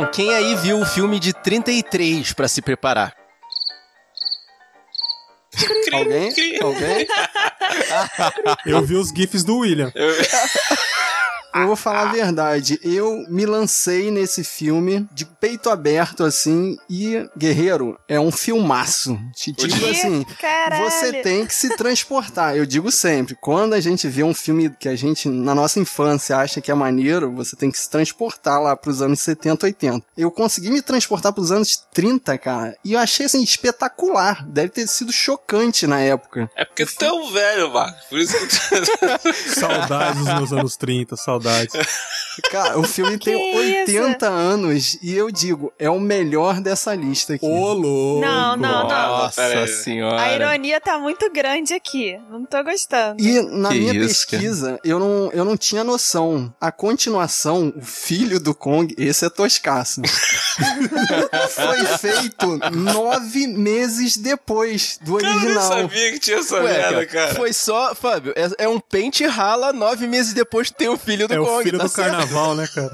Bom, quem aí viu o filme de 33 pra se preparar? Alguém? Alguém? Eu vi os GIFs do William. Eu vou falar a verdade. Eu me lancei nesse filme de peito aberto, assim, e Guerreiro é um filmaço. Te digo assim, Caralho. você tem que se transportar. Eu digo sempre, quando a gente vê um filme que a gente, na nossa infância, acha que é maneiro, você tem que se transportar lá pros anos 70, 80. Eu consegui me transportar pros anos 30, cara, e eu achei, assim, espetacular. Deve ter sido chocante na época. É porque tu é um velho, Marco. Por isso que. Saudades dos meus anos 30, saudades. Cara, o filme tem Que 80 anos e eu digo, é o melhor dessa lista aqui. Ô, louco. Não, não, não. Nossa senhora. A ironia tá muito grande aqui. Não tô gostando. E na Que minha isso, pesquisa, eu não, eu não tinha noção. A continuação, o filho do Kong, esse é toscaço. Foi feito nove meses depois do Eu nem original. sabia que tinha essa Ué, merda, cara, cara. Foi só, Fábio, é, é um pente rala, nove meses depois tem o filho do É Kong. o filho tá do certo. carnaval, né, cara?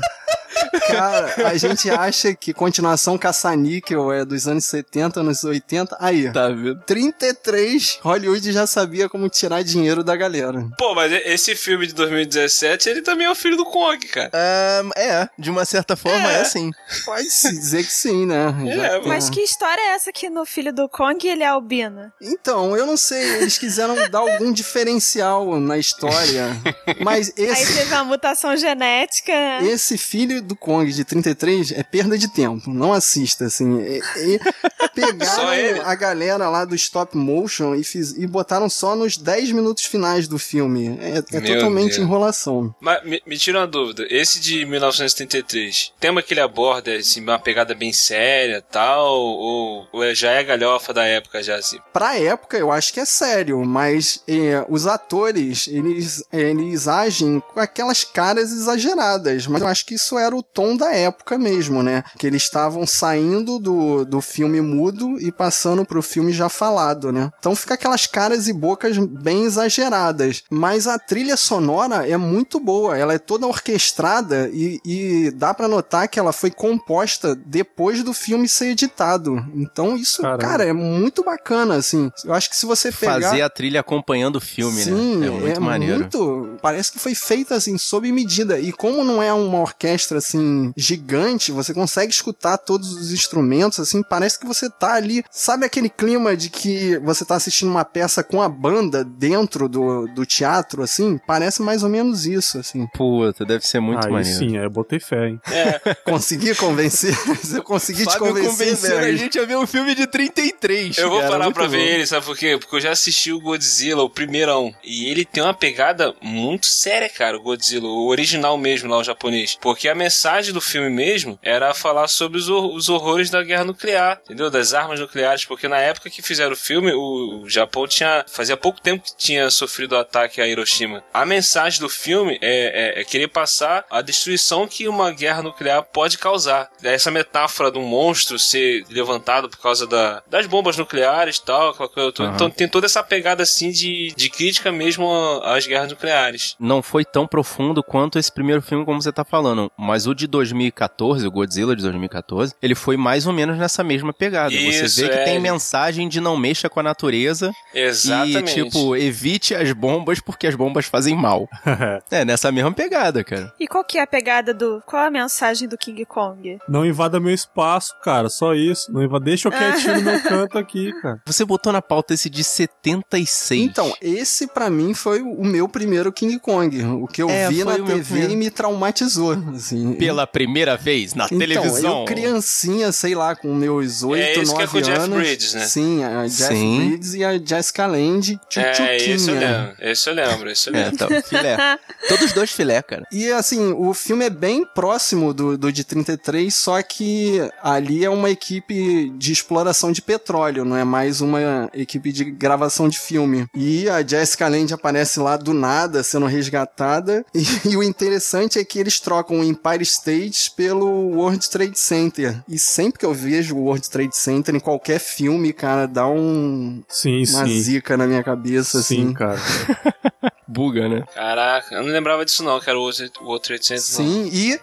Cara, a gente acha que continuação caça-níquel é dos anos 70, anos 80. Aí, Tá vendo? 33, Hollywood já sabia como tirar dinheiro da galera. Pô, mas esse filme de 2017, ele também é o filho do Kong, cara. Ahn, é, de uma certa forma é, É. assim. Pode-se dizer que sim, né? É, Mas que história é essa que no filho do Kong ele é albino? Então, eu não sei, eles quiseram dar algum diferencial na história, mas Aí esse, teve uma mutação genética. né? esse filho do Kong de 33 é perda de tempo, não assista, assim. E, e pegaram a galera lá do stop motion e, fiz, e botaram só nos 10 minutos finais do filme. É, é totalmente Deus. enrolação. Mas me, me tira uma dúvida. Esse de 1973, o tema que ele aborda é assim, uma pegada bem séria tal? Ou, ou é- já é galhofa da época já, assim? Pra época, eu acho que é sério, mas é, os atores, eles, eles agem com aquelas caras exageradas, mas eu acho que isso era o tom da época mesmo, né? Que eles estavam saindo do, do filme mudo e passando pro filme já falado, né? Então fica aquelas caras e bocas bem exageradas, mas a trilha sonora é muito boa, ela é toda orquestrada e, e dá pra notar que ela foi composta depois do filme ser editado. Então isso, Caramba. cara, é muito bacana, assim. Eu acho que se você pegar... Fazer a trilha acompanhando o filme, Sim, né? É muito maneiro. muito- parece que foi feita assim sob medida e como não é uma orquestra assim gigante, você consegue escutar todos os instrumentos assim, parece que você tá ali, sabe aquele clima de que você tá assistindo uma peça com a banda dentro do, do teatro assim? Parece mais ou menos isso assim. Puta, deve ser muito Aí maneiro. sim, aí eu botei fé, hein? Consegui convencer, eu consegui te Fábio convencer, convenceu a gente a ver um filme de 33. Eu vou cara, parar pra ver ele, sabe por quê? Porque eu já assisti o Godzilla, o primeirão. E ele tem uma pegada muito séria, cara, o Godzilla, o original mesmo lá, o japonês. Porque a mensagem do filme mesmo era falar sobre os, hor- os horrores da guerra nuclear, entendeu? Das armas nucleares. Porque na época que fizeram o filme, o, Japão tinha. Fazia pouco tempo que tinha sofrido o ataque a Hiroshima. A mensagem do filme é, é- é querer passar a destruição que uma guerra nuclear pode causar. Essa metáfora de um monstro ser levantado por causa da- das bombas nucleares e tal, aquela coisa toda. Aham. Então tem toda essa pegada assim de, de crítica mesmo às guerras nucleares. Não foi tão profundo quanto esse primeiro filme, como você tá falando. Mas o de 2014, o Godzilla de 2014, ele foi mais ou menos nessa mesma pegada. Isso, você vê que é. tem mensagem de não mexa com a natureza Exatamente. e, tipo, evite as bombas porque as bombas fazem mal. é, nessa mesma pegada, cara. E qual que é a pegada do. Qual é a mensagem do King Kong? Não invada meu espaço, cara. Só isso. Não invada... Deixa eu quietinho no meu canto aqui, cara. Você botou na pauta esse de 76. Então, esse pra mim foi o meu primeiro King Kong. O que eu É, vi na TV e me traumatizou. Assim. Pela primeira vez na Então, televisão. eu criancinha, sei lá, com meus 8, É, que é 9 com o Jeff anos. Bridges, né? Sim, a Jeff Sim. Bridges e a Jessica Lange, É, esse eu tchutchuquinha. lembro. Esse eu lembro, esse eu É, lembro. então, filé. Todos dois filé, cara. E assim, o filme é bem próximo do, do de 33, só que ali é uma equipe de exploração de petróleo, não é mais uma equipe de gravação de filme. E a Jessica Lange aparece lá do nada, sendo resgatada. E, e o interessante é que eles trocam Empire State pelo World Trade Center. E sempre que eu vejo o World Trade Center em qualquer filme, cara, dá um, Sim, uma sim. zica na minha cabeça, Sim, assim. cara. buga, né? Caraca, eu não lembrava disso não, que era o outro, o outro 800. não. Sim, e,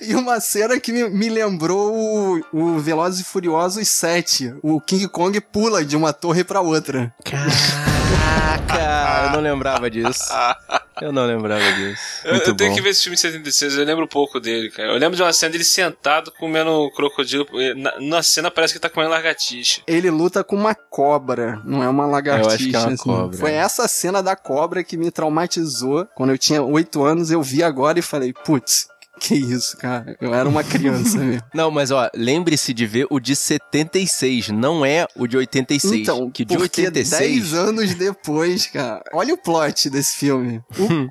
e uma cena que me, me lembrou o, o Velozes e Furiosos 7. O King Kong pula de uma torre pra outra. Caraca, eu não lembrava disso. Eu não lembrava disso. Eu, Muito eu tenho bom. que ver esse filme de 76, eu lembro pouco dele, cara. Eu lembro de uma cena dele sentado comendo crocodilo. Na, na cena parece que ele tá comendo largatixa. Ele luta com uma cobra, não é uma lagartixa. Eu acho que é uma assim. cobra, Foi essa cena da cobra que me traumatizou. Quando eu tinha oito anos, eu vi agora e falei, putz, que isso, cara. Eu era uma criança mesmo. Não, mas ó, lembre-se de ver o de 76, não é o de 86. Então, que de porque 86. 10 anos depois, cara, olha o plot desse filme.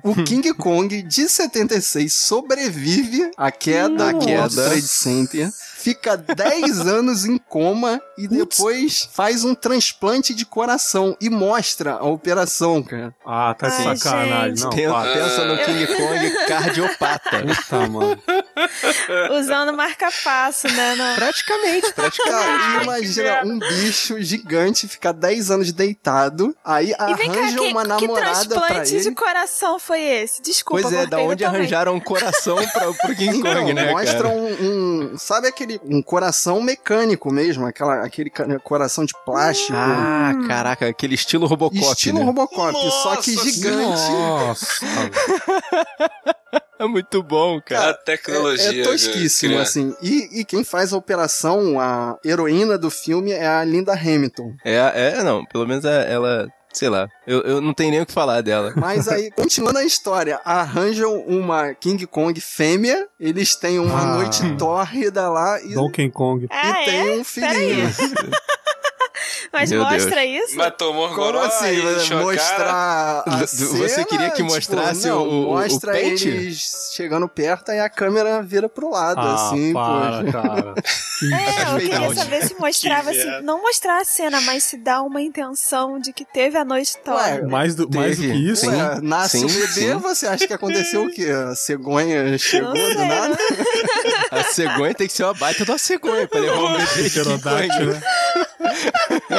O, o King Kong de 76 sobrevive à queda À queda. Trade Center, fica 10 anos em coma e depois faz um transplante de coração e mostra a operação, cara. Ah, tá de Ai, sacanagem. gente. Não, Pensa, no King Kong cardiopata. Tá, mano. Usando marca-passo, né? no- praticamente, praticamente. Cara, imagina um bicho gigante ficar 10 anos deitado, aí E cá, arranja que, uma que namorada pra transplante ele. de coração foi esse? Desculpa, Pois é, da onde totalmente. arranjaram um coração pra, pro King Então, Kong, né, mostra cara? um, um- Sabe aquele. Um coração mecânico mesmo, aquela, aquele coração de plástico. Ah, caraca, aquele estilo Robocop, estilo né? Robocop, só que Nossa gigante. Nossa. É muito bom, cara. A tecnologia. É, é tosquíssimo, cara. assim. E, e quem faz a operação, a heroína do filme, é a Linda Hamilton. É, é, não, pelo menos é- ela, sei lá, eu, eu não tenho nem o que falar dela. Mas aí, continuando a história, arranjam uma King Kong fêmea, eles têm uma Ah. noite tórrida lá e, Donkey Kong. Ah, e tem é? um filhinho. Mas Meu mostra isso? Mas tomou Como assim? Mostrar a Você cena, queria que tipo, mostrasse não, o- o- o Mostra pente? eles chegando perto e a câmera vira pro lado, Ah, assim, para, pô. cara. É, eu queria saber se mostrava, assim, não mostrar a cena, mas se dá uma intenção de que teve a noite Ué, toda. Mais do, mais do que isso? Sim. Ué, nasce sim, um bebê, sim. você acha que aconteceu o quê? A cegonha chegou Não do sei, nada? A cegonha tem que ser uma baita uma cegonha pra levar um bebê Pterodáctilo, né?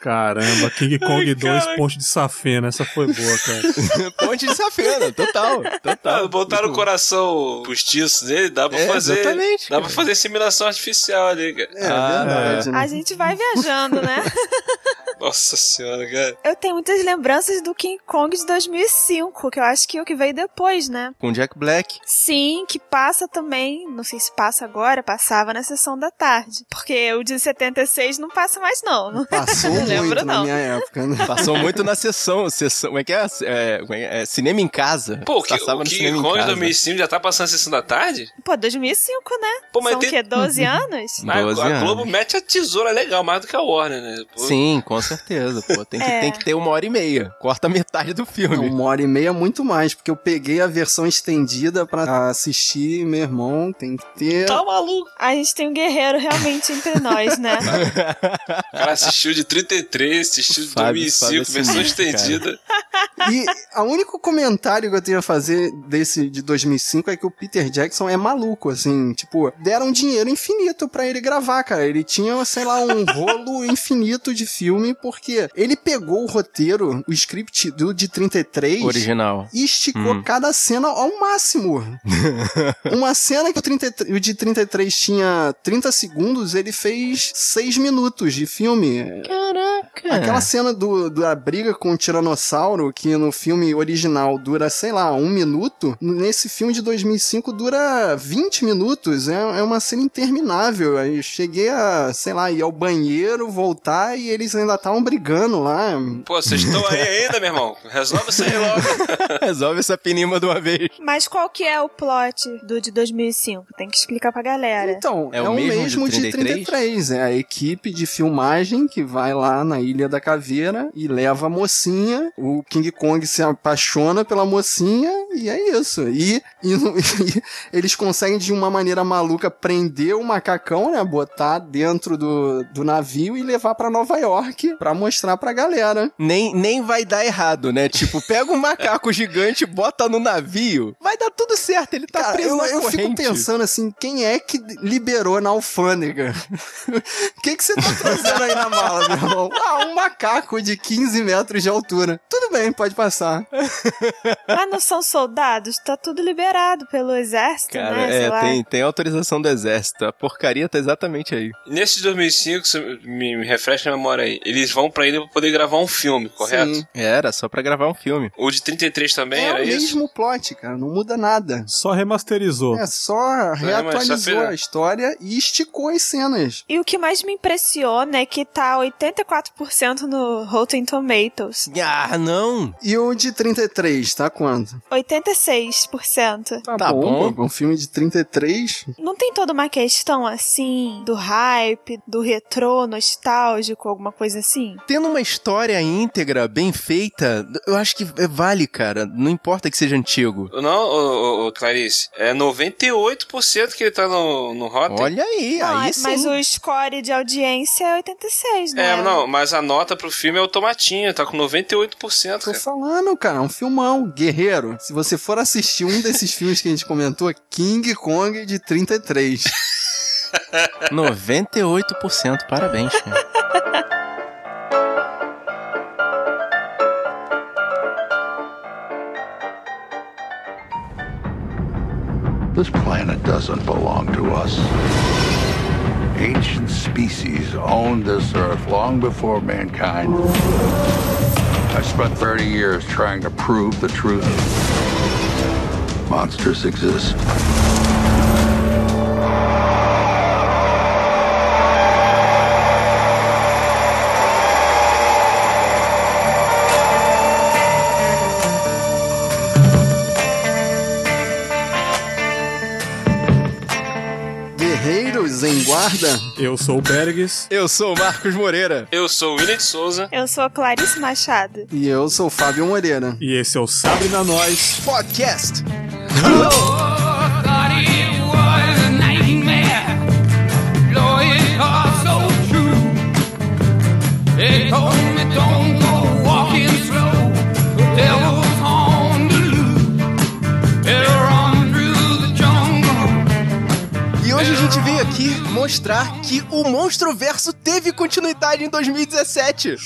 Caramba, King Kong 2, cara. ponte de safena. Essa foi boa, cara. Ponte de safena, total, Ah, total. botaram o Muito coração postiço dele, dá pra É, fazer. exatamente, Dá cara. pra fazer assimilação artificial ali, cara. É Ah, verdade, né? A gente vai viajando, né? Nossa senhora, cara. Eu tenho muitas lembranças do King Kong de 2005, que eu acho que é o que veio depois, né? Com Jack Black. Sim, que passa também, não sei se passa agora, passava na sessão da tarde. Porque o de 76 não passa mais não. Passou lembro, não. minha época, né? Passou muito na sessão, sessão como é que é? é, é, é cinema em casa. Pô, que, Passava no no King Kong 2005 já tá passando a sessão da tarde? Pô, 2005, né? Pô, mas São tem... o quê? 12 uhum. anos? 12 a, a Globo anos. mete a tesoura legal, mais do que a Warner, né? Pô. Sim, com certeza, pô. Tem que, é. tem que ter uma hora e meia. Corta metade do filme. Não, uma hora e meia é muito mais, porque eu peguei a versão estendida pra assistir, meu irmão, tem que ter... Tá maluco? A gente tem um guerreiro realmente entre nós, né? o cara assistiu de 30 2003, assistido em 2005, Fábio versão estendida. E o único comentário que eu tenho a fazer desse de 2005 é que o Peter Jackson é maluco, assim, tipo, deram dinheiro infinito pra ele gravar, cara. Ele tinha, sei lá, um rolo infinito de filme, porque ele pegou o roteiro, o script do de 33 Original. e esticou Hum. cada cena ao máximo. Uma cena que o, 33 o de 33 tinha 30 segundos, ele fez 6 minutos de filme. Caraca. Aquela cena do, da briga com o Tiranossauro, que no filme original dura, sei lá, um minuto, nesse filme de 2005 dura 20 minutos. É, é uma cena interminável. Aí eu cheguei a, sei lá, ir ao banheiro, voltar e eles ainda estavam brigando lá. Pô, vocês estão aí ainda, meu irmão? Resolve isso aí logo. Resolve essa penima de uma vez. Mas qual que é o plot do de 2005? Tem que explicar pra galera. Então, é, É o mesmo, mesmo de de 33. É a equipe de filmagem que vai lá na Ilha da Caveira e leva a mocinha. O King Kong se apaixona pela mocinha e é isso. E, e e eles conseguem de uma maneira maluca prender o macacão, né? Botar dentro do, do navio e levar pra Nova York. pra mostrar pra galera. Nem, nem vai dar errado, né? Tipo, pega um macaco gigante, bota no navio, vai dar tudo certo, ele tá Cara, preso eu, na eu fico corrente. pensando assim, quem é que liberou na alfândega? O que, que você tá trazendo aí na mala, meu irmão? Ah, um macaco de 15 metros de altura. Tudo bem, pode passar. Mas não são soldados? Tá tudo liberado pelo exército, Cara, né? Sei é, lá. tem, tem autorização do exército. A porcaria tá exatamente aí. Nesse de 2005, se me, me refresca a memória aí, eles vão pra ilha pra poder gravar um filme, correto? Sim. Era só pra gravar um filme. O de 33 também É era o isso? mesmo plot, cara. Não muda nada. Só remasterizou. É só reatualizou fez- a história e esticou as cenas. E o que mais me impressiona é que tá 84% no Rotten Tomatoes. Ah, não! E o de 33, tá quanto? 86%. Tá, bom. pô, Um filme de 33. Não tem toda uma questão assim, do hype, do retrô, nostálgico, alguma coisa assim? Tendo uma história íntegra, bem feita, eu acho que vale, cara. Não importa que seja antigo. Não, ô, ô, ô, Clarice, é 98% que ele tá no, no Rotten. Olha aí, Não, aí é- sim. mas o score de audiência é 86, né? É, não, mas a nota pro filme é o tomatinho, tá com 98%, Tô falando, cara, um filmão. Guerreiro, se você for assistir um desses filmes que a gente comentou, King Kong de 33. 98%, parabéns, cara. This planet doesn't belong to us. Ancient species owned this earth long before mankind. I spent 30 years trying to prove the truth. Monsters exist. Guarda. Eu sou o Bergs. Eu sou o Marcos Moreira. Eu sou o William de Souza. Eu sou a Clarice Machado. E eu sou o Fábio Moreira. E esse é o Sabre na Nós. Podcast. it told me don't go aqui mostrar que o Monstro Verso teve continuidade em 2017.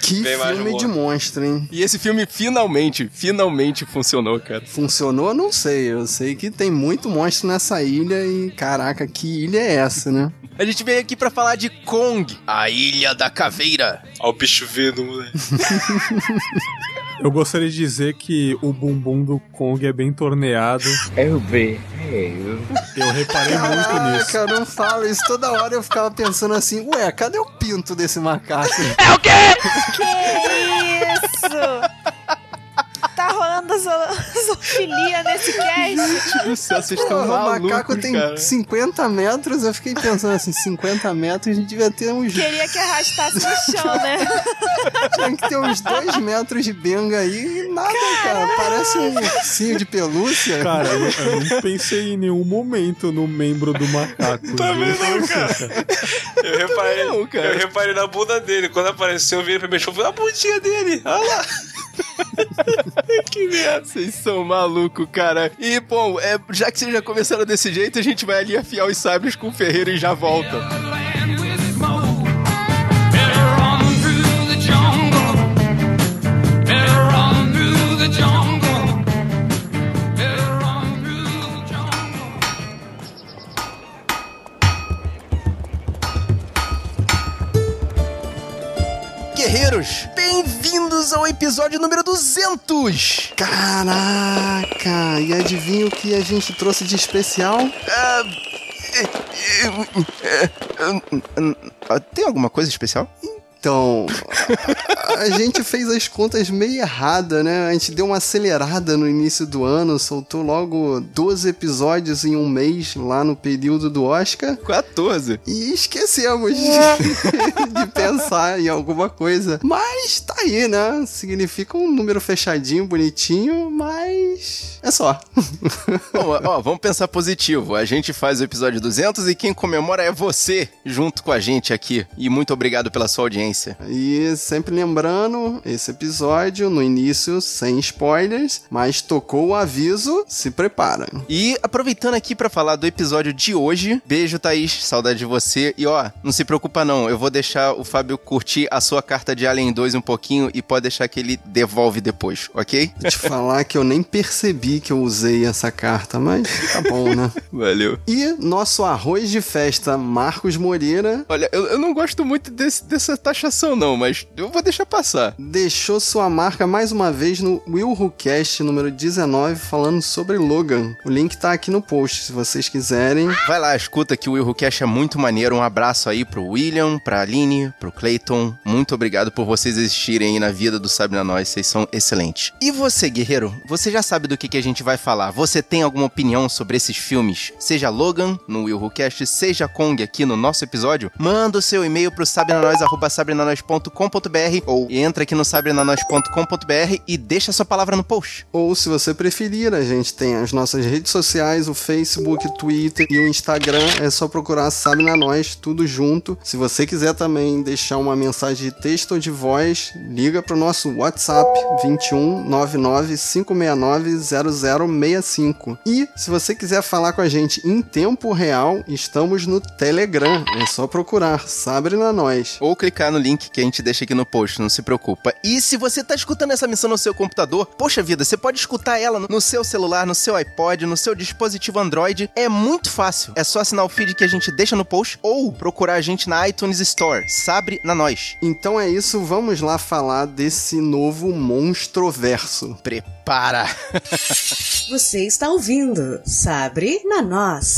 Que Bem filme de monstro, hein? E esse filme finalmente, finalmente funcionou, cara. Funcionou? Não sei. Eu sei que tem muito monstro nessa ilha e, caraca, que ilha é essa, né? A gente veio aqui pra falar de Kong, a Ilha da Caveira. Ó, o bicho vedo, né? Eu gostaria de dizer que o bumbum do Kong é bem torneado. Eu vi. Eu reparei muito nisso. Caraca, não fala isso. Toda hora eu ficava pensando assim, ué, cadê o pinto desse macaco? Que isso? Zo- zoofilia nesse cast? Do céu, vocês estão o malucos, macaco tem cara. 50 metros, eu fiquei pensando assim, 50 metros a gente devia ter uns. Queria que arrastasse no chão, né? Tinha que ter uns 2 metros de benga aí e nada, cara. Parece um ursinho de pelúcia. Cara, eu, eu não pensei em nenhum momento no membro do macaco. Também viu? não, cara. Eu reparei, não, cara. eu reparei na bunda dele. Quando apareceu, eu vi pra mexer, eu vi a bundinha dele. Olha lá. que merda. Vocês são malucos, cara. E, bom, é, já que vocês já começaram desse jeito, a gente vai ali afiar os sabres com o Ferreiro e já volta. Guerreiros, bem-vindos ao episódio número 200. Caraca! E adivinha o que a gente trouxe de especial? Ah, é, é, é, é, é, é, Tem alguma coisa especial? Então, a gente fez as contas meio errada, né? A gente deu uma acelerada no início do ano, soltou logo 12 episódios em um mês lá no período do Oscar 14. e esquecemos de, de pensar em alguma coisa. Mas tá aí, né? Significa um número fechadinho, bonitinho, mas é só. Bom, ó, vamos pensar positivo. A gente faz o episódio 200 e quem comemora é você, junto com a gente aqui. E muito obrigado pela sua audiência. E sempre lembrando, esse episódio no início sem spoilers, mas tocou o aviso, se prepara. E aproveitando aqui pra falar do episódio de hoje, beijo Thaís, saudade de você. E ó, não se preocupa não, eu vou deixar o Fábio curtir a sua carta de Alien 2 um pouquinho e pode deixar que ele devolve depois, ok? Vou te falar que eu nem percebi que eu usei essa carta, mas tá bom, né? Valeu. E nosso arroz de festa, Marcos Moreira, Olha, eu, eu não gosto muito desse- dessa não, mas eu vou deixar passar. deixou sua marca mais uma vez no Will Who Cast número 19, falando sobre Logan. O link tá aqui no post, se vocês quiserem. Vai lá, escuta que o Will Who Cash é muito maneiro. Um abraço aí pro William, pra Aline, pro Clayton. Muito obrigado por vocês existirem aí na vida do Sabe na Nós. Vocês são excelentes. E você, guerreiro? Você já sabe do que, que a gente vai falar. Você tem alguma opinião sobre esses filmes? Seja Logan, no Will Who Cast, seja Kong aqui no nosso episódio? Manda o seu e-mail pro sabrenanois.com.br ou entra aqui no sabrenanois.com.br e deixa sua palavra no post. Ou, se você preferir, a gente tem as nossas redes sociais, o Facebook, o Twitter e o Instagram. É só procurar Sabe na Nós, tudo junto. Se você quiser também deixar uma mensagem de texto ou de voz, liga pro nosso WhatsApp 21 99 569 0065. E se você quiser falar com a gente em tempo real, estamos no Telegram. É só procurar Sabe na Nós. ou clicar no link que a gente deixa aqui no post, não se preocupa. E se você tá escutando essa missão no seu computador, poxa vida, você pode escutar ela no- no seu celular, no seu iPod, no seu dispositivo Android. É muito fácil. É só assinar o feed que a gente deixa no post ou procurar a gente na iTunes Store. Sabre na nós. Então é isso, vamos lá falar desse novo monstroverso. Prepara. Você está ouvindo Sabre na Nós.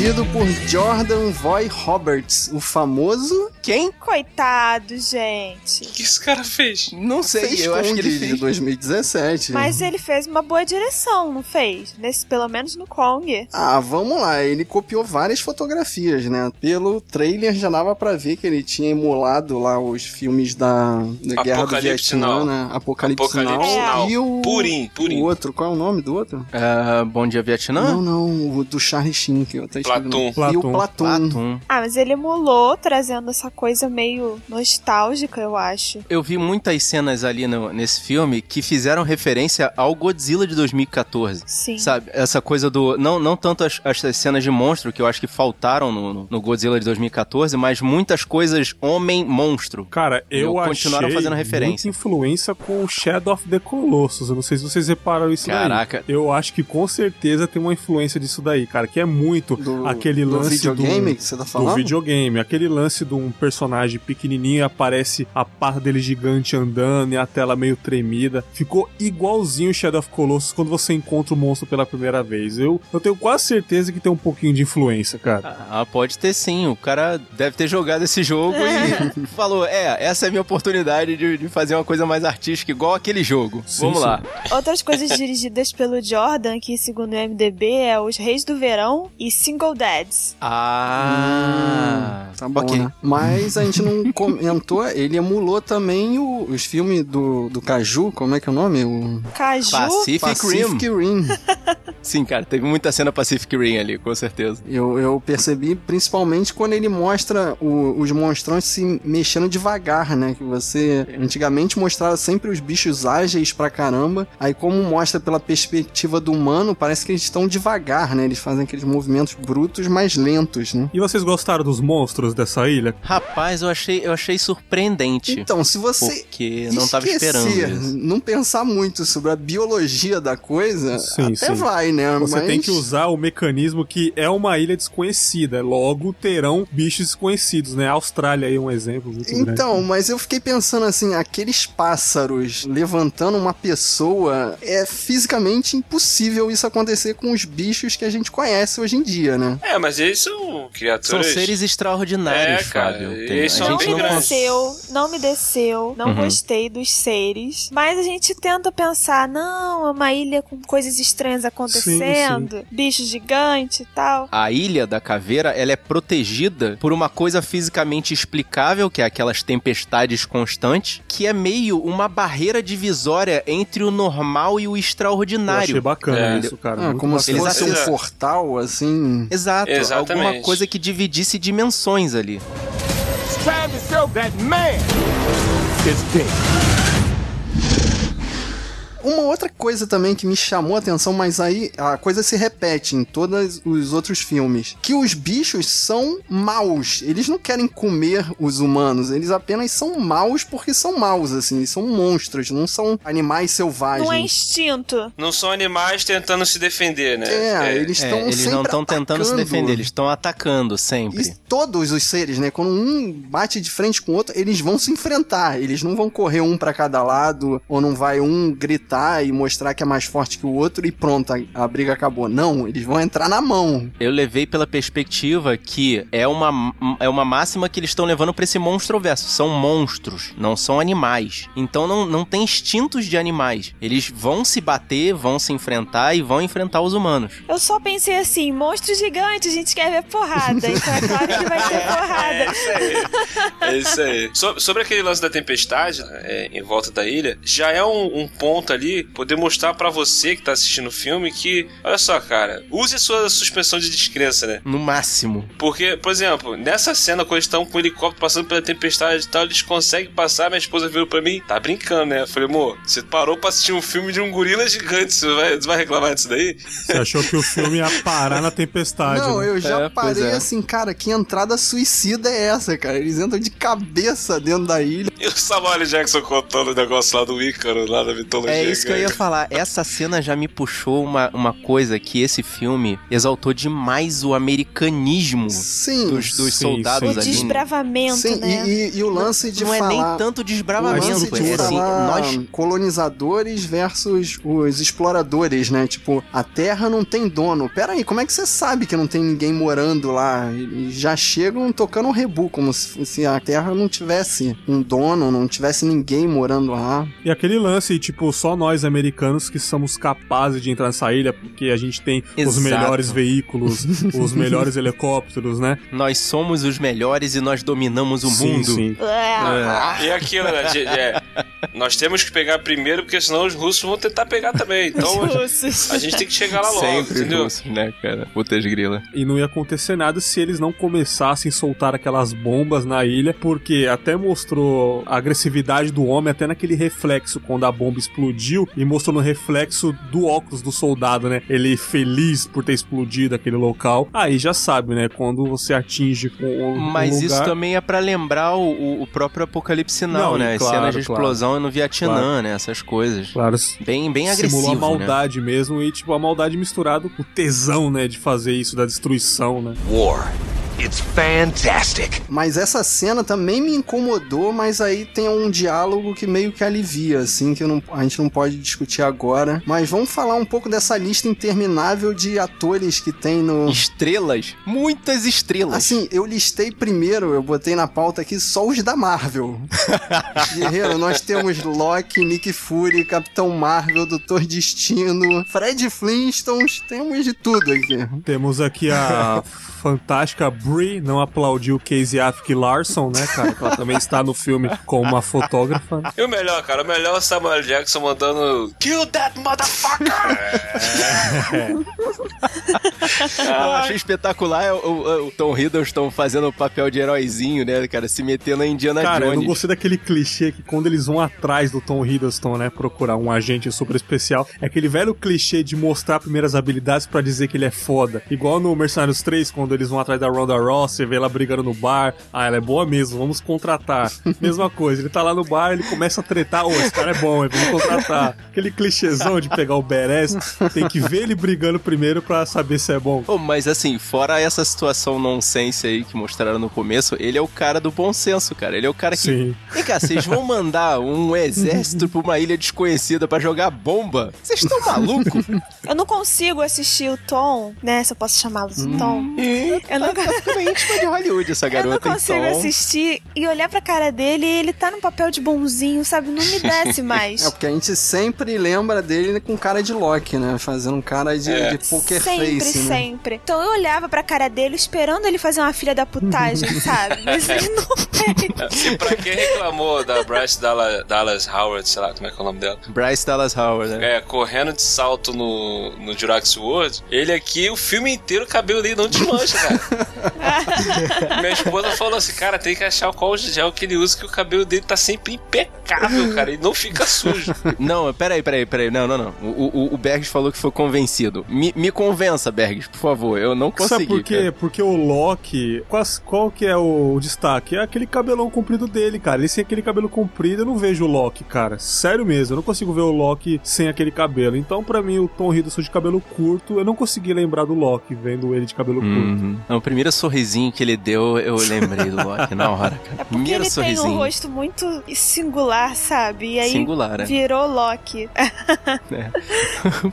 Dirigido por Jordan Voy Roberts, o famoso Quem? Coitado, gente. O que esse cara fez? Não sei, fez eu acho que ele de fez. 2017. Mas ele fez uma boa direção, não fez? Nesse, pelo menos no Kong. Ah, vamos lá, ele copiou várias fotografias, né? Pelo trailer já dava pra ver que ele tinha emulado lá os filmes da, da Guerra do Vietnã, né? Apocalipse, Apocalipse Now. Now. E o... Purim, Purim. O outro, qual é o nome do outro? Ah, Bom Dia Vietnã? Não, não, o do Charlie Sheen, que eu até nome. Platum. E o Platum. Platum. Platum. Ah, mas ele emulou, trazendo essa coisa meio nostálgica, eu acho. Eu vi muitas cenas ali no- nesse filme que fizeram referência ao Godzilla de 2014. Sim. Sabe, essa coisa do. Não, não tanto as, as cenas de monstro, que eu acho que faltaram no, no- no Godzilla de 2014, mas muitas coisas homem-monstro. Cara, eu Meu, achei continuaram fazendo referência. muita influência com o Shadow of the Colossus. Eu não sei se vocês repararam isso Caraca. daí. Eu acho que com certeza tem uma influência disso daí, cara, que é muito Do, aquele do lance videogame do, que você tá do falando? videogame. Aquele lance de um personagem pequenininho, aparece a pá dele gigante andando e a tela meio tremida. Ficou igualzinho o Shadow of Colossus quando você encontra o monstro pela primeira vez. Eu, eu tenho quase certeza que tem um pouquinho de influência, cara. Ah, pode ter sim. O cara deve ter jogado esse jogo e falou: É, essa é a minha oportunidade de, de fazer uma coisa mais artística, igual aquele jogo. Sim, Vamos sim. lá. Outras coisas dirigidas pelo Jordan, que segundo o MDB é Os Reis do Verão e Single Dads. Ah. Tá bom, ok. né? Mas a gente não comentou, ele emulou também o- os filmes do, do Caju, como é que é o nome? O Caju. Pacific, Rim. Pacific Rim. Sim, cara, teve muita cena Pacific Rim ali, com certeza. Eu, eu percebi principalmente quando ele mostra o- os monstrões se mexendo devagar, né? Que você antigamente mostrava sempre os bichos ágeis pra caramba. Aí, como mostra pela perspectiva do humano, parece que eles estão devagar, né? Eles fazem aqueles movimentos brutos, mais lentos, né? E vocês gostaram dos monstros dessa ilha? Rapaz, eu achei, eu achei surpreendente. Então, se você Porque não tava esquecer, esperando isso. não pensar muito sobre a biologia da coisa, Sim, até sim. vai, né? Você Mas... tem que usar o mecanismo que é uma ilha desconhecida, logo terão bichos desconhecidos, né? A Austrália aí é um exemplo muito grande. Então, mas eu fiquei pensando assim, aqueles pássaros levantando uma pessoa, é fisicamente impossível isso acontecer com os bichos que a gente conhece hoje em dia, né? É, mas eles são São criaturas. seres extraordinários, É, cara, Fábio. eles a são Não gente bem me não grandes. desceu, não me desceu, não Uhum. gostei dos seres. Mas a gente tenta pensar, não, é uma ilha com coisas estranhas acontecendo, bichos gigantes e tal. A ilha da caveira, ela é protegida por uma coisa fisicamente explicável, que é aquelas tempestades constantes, que é meio uma barreira divisória entre o normal e o Eu achei extraordinário. bacana É. isso, cara. Ah, como se fosse um Eles- portal, assim. Exato, Exatamente. alguma coisa que dividisse dimensões ali. It's time to show that man is king. Uma outra coisa também que me chamou a atenção, mas aí a coisa se repete em todos os outros filmes, que os bichos são maus. Eles não querem comer os humanos, eles apenas são maus porque são maus, assim, eles são monstros, não são animais selvagens. Não é instinto. Não são animais tentando se defender, né? É, eles É, estão eles sempre não estão tentando se defender, eles estão atacando sempre. E todos os seres, né? Quando um bate de frente com o outro, eles vão se enfrentar. Eles não vão correr um pra cada lado, ou não vai um gritar e mostrar que é mais forte que o outro e pronto, a, a briga acabou. Não, eles vão entrar na mão. Eu levei pela perspectiva que é uma, é uma máxima que eles estão levando pra esse monstro verso. São monstros, não são animais. Então não, não tem instintos de animais. Eles vão se bater, vão se enfrentar e vão enfrentar os humanos. Eu só pensei assim, monstro gigante, a gente quer ver porrada. Então é claro que vai ter É porrada. isso aí. É isso aí. So- sobre aquele lance da tempestade né, é, em volta da ilha, já é um, um ponto ali poder mostrar pra você que tá assistindo o filme que, olha só, cara, use a sua suspensão de descrença, né? No máximo. Porque, por exemplo, nessa cena, quando eles estão com o helicóptero passando pela tempestade e tal, eles conseguem passar. Minha esposa virou pra mim, tá brincando, né? Eu falei, amor, você parou pra assistir um filme de um gorila gigante, você vai, você vai reclamar disso daí? Você achou que o filme ia parar na tempestade. Não, né? eu já É, parei é. assim, cara, que entrada suicida é essa, cara? Eles entram de cabeça dentro da ilha. E o Samuel Jackson contando o negócio lá do Ícaro, lá da mitologia. É isso que eu ia falar. Essa cena já me puxou uma, uma coisa que esse filme exaltou demais o americanismo Sim. dos, dos Sim, soldados sim. O ali. desbravamento, Sim, né? e, e- e o lance de não é falar... nem tanto O desbravamento, lance de é assim, nós colonizadores versus os exploradores, né? Tipo, a terra não tem dono. Pera aí, como é que você sabe que não tem ninguém morando lá? Já chegam tocando o rebu, como se, se a terra não tivesse um dono, não tivesse ninguém morando lá. E aquele lance, tipo, só nós americanos que somos capazes de entrar nessa ilha, porque a gente tem os Exato. melhores veículos, os melhores helicópteros, né? nós somos os melhores e nós dominamos o Sim, mundo. sim. É. E aquilo, né? de- é, nós temos que pegar primeiro, porque senão os russos vão tentar pegar também. Então Os a gente tem que chegar lá logo, Sempre entendeu? russos, né, cara? Putas grila. E não ia acontecer nada se eles não começassem a soltar aquelas bombas na ilha, porque até mostrou a agressividade do homem até naquele reflexo quando a bomba explodiu e mostrou no reflexo do óculos do soldado, né? Ele feliz por ter explodido aquele local. Aí já sabe, né? Quando você atinge com um Mas lugar... isso também é pra lembrar o, o- o próprio Apocalipse Sinal, Não, né? As claro, cenas de claro. explosão no Vietnã, Claro. né? Essas coisas. Claro, Bem, bem agressivo, simulou a né? maldade mesmo e tipo a maldade misturado com o tesão, né, de fazer isso da destruição, né? War. It's fantastic. Mas essa cena também me incomodou, mas aí tem um diálogo que meio que alivia, assim, que não- a gente não pode discutir agora. Mas vamos falar um pouco dessa lista interminável de atores que tem no. Estrelas? Muitas estrelas. Assim, eu listei primeiro, eu botei na pauta aqui só os da Marvel. Guerreiro, nós temos Loki, Nick Fury, Capitão Marvel, Doutor Destino, Fred Flintstones, temos de tudo aqui. Temos aqui a fantástica Brie não aplaudiu Casey Affleck Larson, né, cara? Que ela também está no filme como uma fotógrafa. E o melhor, cara, o melhor é o Samuel Jackson mandando Kill that motherfucker! Eu achei espetacular é o, o- o Tom Hiddleston fazendo o papel de heróizinho, né, cara? Se metendo na Indiana Cara, eu não Jones. gostei daquele clichê que quando eles vão atrás do Tom Hiddleston, né, procurar um agente super especial, é aquele velho clichê de mostrar primeiras habilidades pra dizer que ele é foda. Igual no Mercenários 3, quando eles vão atrás da Ronda Ross, você vê ela brigando no bar, ah, ela é boa mesmo, vamos contratar. Mesma coisa, ele tá lá no bar, ele começa a tretar, ô, esse cara é bom, vamos contratar. Aquele clichêzão de pegar o Beres, tem que ver ele brigando primeiro pra saber se é bom. Oh, mas assim, fora essa situação nonsense aí que mostraram no começo, ele é o cara do bom senso, cara. Ele é o cara que. Sim. Vem cá, vocês vão mandar um exército pra uma ilha desconhecida pra jogar bomba? Vocês estão malucos? Eu não consigo assistir o Tom, né? Se eu posso chamá-lo de Tom. Eu não, Tá ficando íntima de Hollywood essa eu não garota, consigo então. assistir e olhar pra cara dele e ele tá num papel de bonzinho, sabe? Não me desce mais. É porque a gente sempre lembra dele com cara de Loki, né? Fazendo um cara de, É. de poker sempre, face, né? sempre. Então eu olhava pra cara dele esperando ele fazer uma filha da putagem, sabe? Mas ele não fez. E pra quem reclamou da Bryce Dallas, Dallas Howard, sei lá como é que é o nome dela, Bryce Dallas Howard, né? é, correndo de salto no, no Jurassic World, ele aqui, o filme inteiro, o cabelo dele não desmancha, cara. Minha esposa falou assim, cara, tem que achar qual gel que ele usa, que o cabelo dele tá sempre impecável, cara, e não fica sujo. Não, peraí, peraí, peraí. Não, não, não. O, o, o Bergs falou que foi convencido. Me, me convença, Bergs, por favor. Eu não consegui. Sabe por quê? cara. Porque o Loki, qual, qual que é o destaque? É aquele cabelão comprido dele, cara. Ele sem aquele cabelo comprido, eu não vejo o Loki, cara. Sério mesmo, eu não consigo ver o Loki sem aquele cabelo. Então, pra mim, o Tom Hiddleston de cabelo curto, eu não consegui lembrar do Loki vendo ele de cabelo curto. Uhum. Não, o primeiro sorrisinho que ele deu, eu lembrei do Loki na hora, cara. É porque primeiro ele tem um sorrisinho. rosto muito singular, sabe? E aí Singular, é. virou Loki.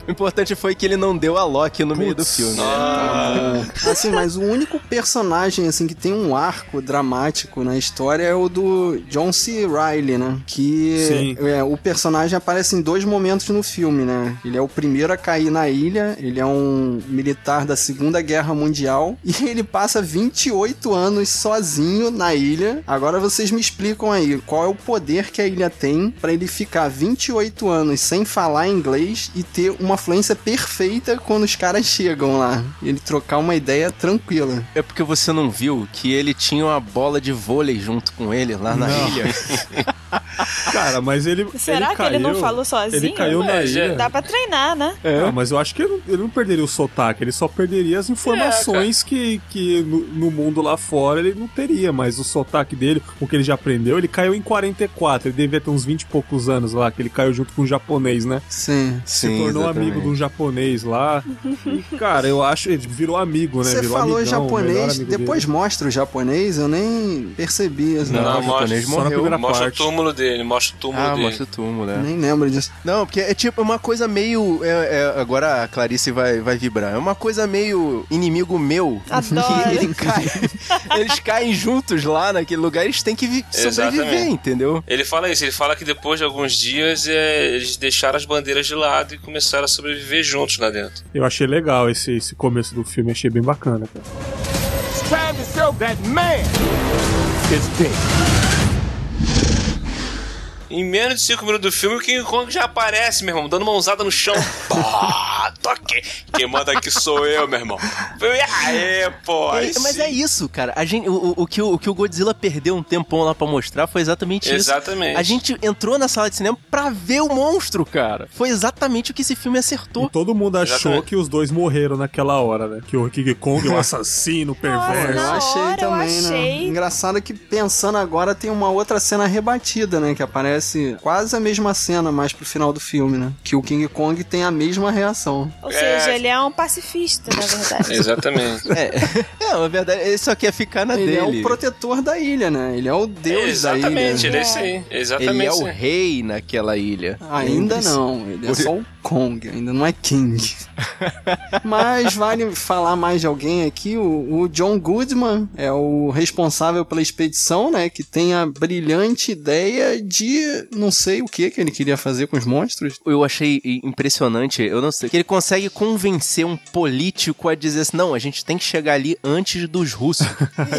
O importante foi que ele não deu a Loki no meio do filme. Ah, Assim, mas o único personagem assim que tem um arco dramático na história é o do John C. Reilly, né? Que Sim. é, o personagem aparece em dois momentos no filme, né? Ele é o primeiro a cair na ilha, ele é um militar da Segunda Guerra Mundial e ele passa 28 anos sozinho na ilha. Agora vocês me explicam aí qual é o poder que a ilha tem pra ele ficar 28 anos sem falar inglês e ter uma fluência perfeita quando os caras chegam lá. Ele trocar uma ideia tranquila. É porque você não viu que ele tinha uma bola de vôlei junto com ele lá na Não. ilha. Cara, mas ele. Será ele que ele não caiu- falou sozinho? Ele caiu na É, ilha. Dá pra treinar, né? Ah, mas eu acho que ele não, ele não perderia o sotaque, ele só perderia as informações que, que no, no mundo lá fora ele não teria, mas o sotaque dele, o que ele já aprendeu, ele caiu em 44, ele devia ter uns 20 e poucos anos lá, que ele caiu junto com um japonês, né? Sim. Se tornou exatamente. amigo de um japonês lá. E, cara, eu acho, ele virou amigo, né? Você virou falou amigão, japonês, depois dele. mostra o japonês, eu nem percebi. assim. Não, Não, o japonês só na morreu. primeira mostra parte. o túmulo dele, mostra o túmulo Ah, dele. mostra o túmulo, né? Nem lembro disso. Não, porque é tipo uma coisa meio. é- é- agora a Clarice vai, vai vibrar. É uma coisa meio inimigo meu. Adoro. Que ele cai. eles caem juntos lá naquele lugar, eles têm que vi- sobreviver, Exatamente. entendeu? Ele fala isso, ele fala que depois de alguns dias é, eles deixaram as bandeiras de lado e começaram a sobreviver juntos lá dentro. Eu achei legal esse, esse começo do filme, achei bem bacana, cara. It's time to show that man is big. Em menos de 5 minutos do filme, o King Kong já aparece, meu irmão, dando uma usada no chão. Tô aqui. Quem manda aqui sou eu, meu irmão. E aí, pô. É, mas sim. é isso, cara. A gente, o, o- o que o, o que o Godzilla perdeu um tempão lá pra mostrar foi exatamente isso. Exatamente. A gente entrou na sala de cinema pra ver o monstro, cara. Foi exatamente o que esse filme E acertou. todo mundo achou Exatamente. que os dois morreram naquela hora, né? Que o King Kong é um assassino perverso. Eu Na achei hora eu também, né? achei. Engraçado que pensando agora tem uma outra cena rebatida, né? Que aparece quase a mesma cena mais pro final do filme, né? Que o King Kong tem a mesma reação. Ou É. seja, ele é um pacifista, na verdade. Exatamente. É, é, na verdade, ele só quer ficar na Ele é dele. o protetor da ilha, né? Ele é o deus da ilha. Exatamente, ele é É. isso aí. Ele Exatamente. é o rei naquela ilha. Ainda Lembre-se. não, ele é Por- só o Kong, ainda não é King. Mas vale falar mais de alguém aqui, o, o John Goodman é o responsável pela expedição, né, que tem a brilhante ideia de não sei o que que ele queria fazer com os monstros. Eu achei impressionante, eu não sei, que ele consegue convencer um político a dizer assim, não, a gente tem que chegar ali antes dos russos.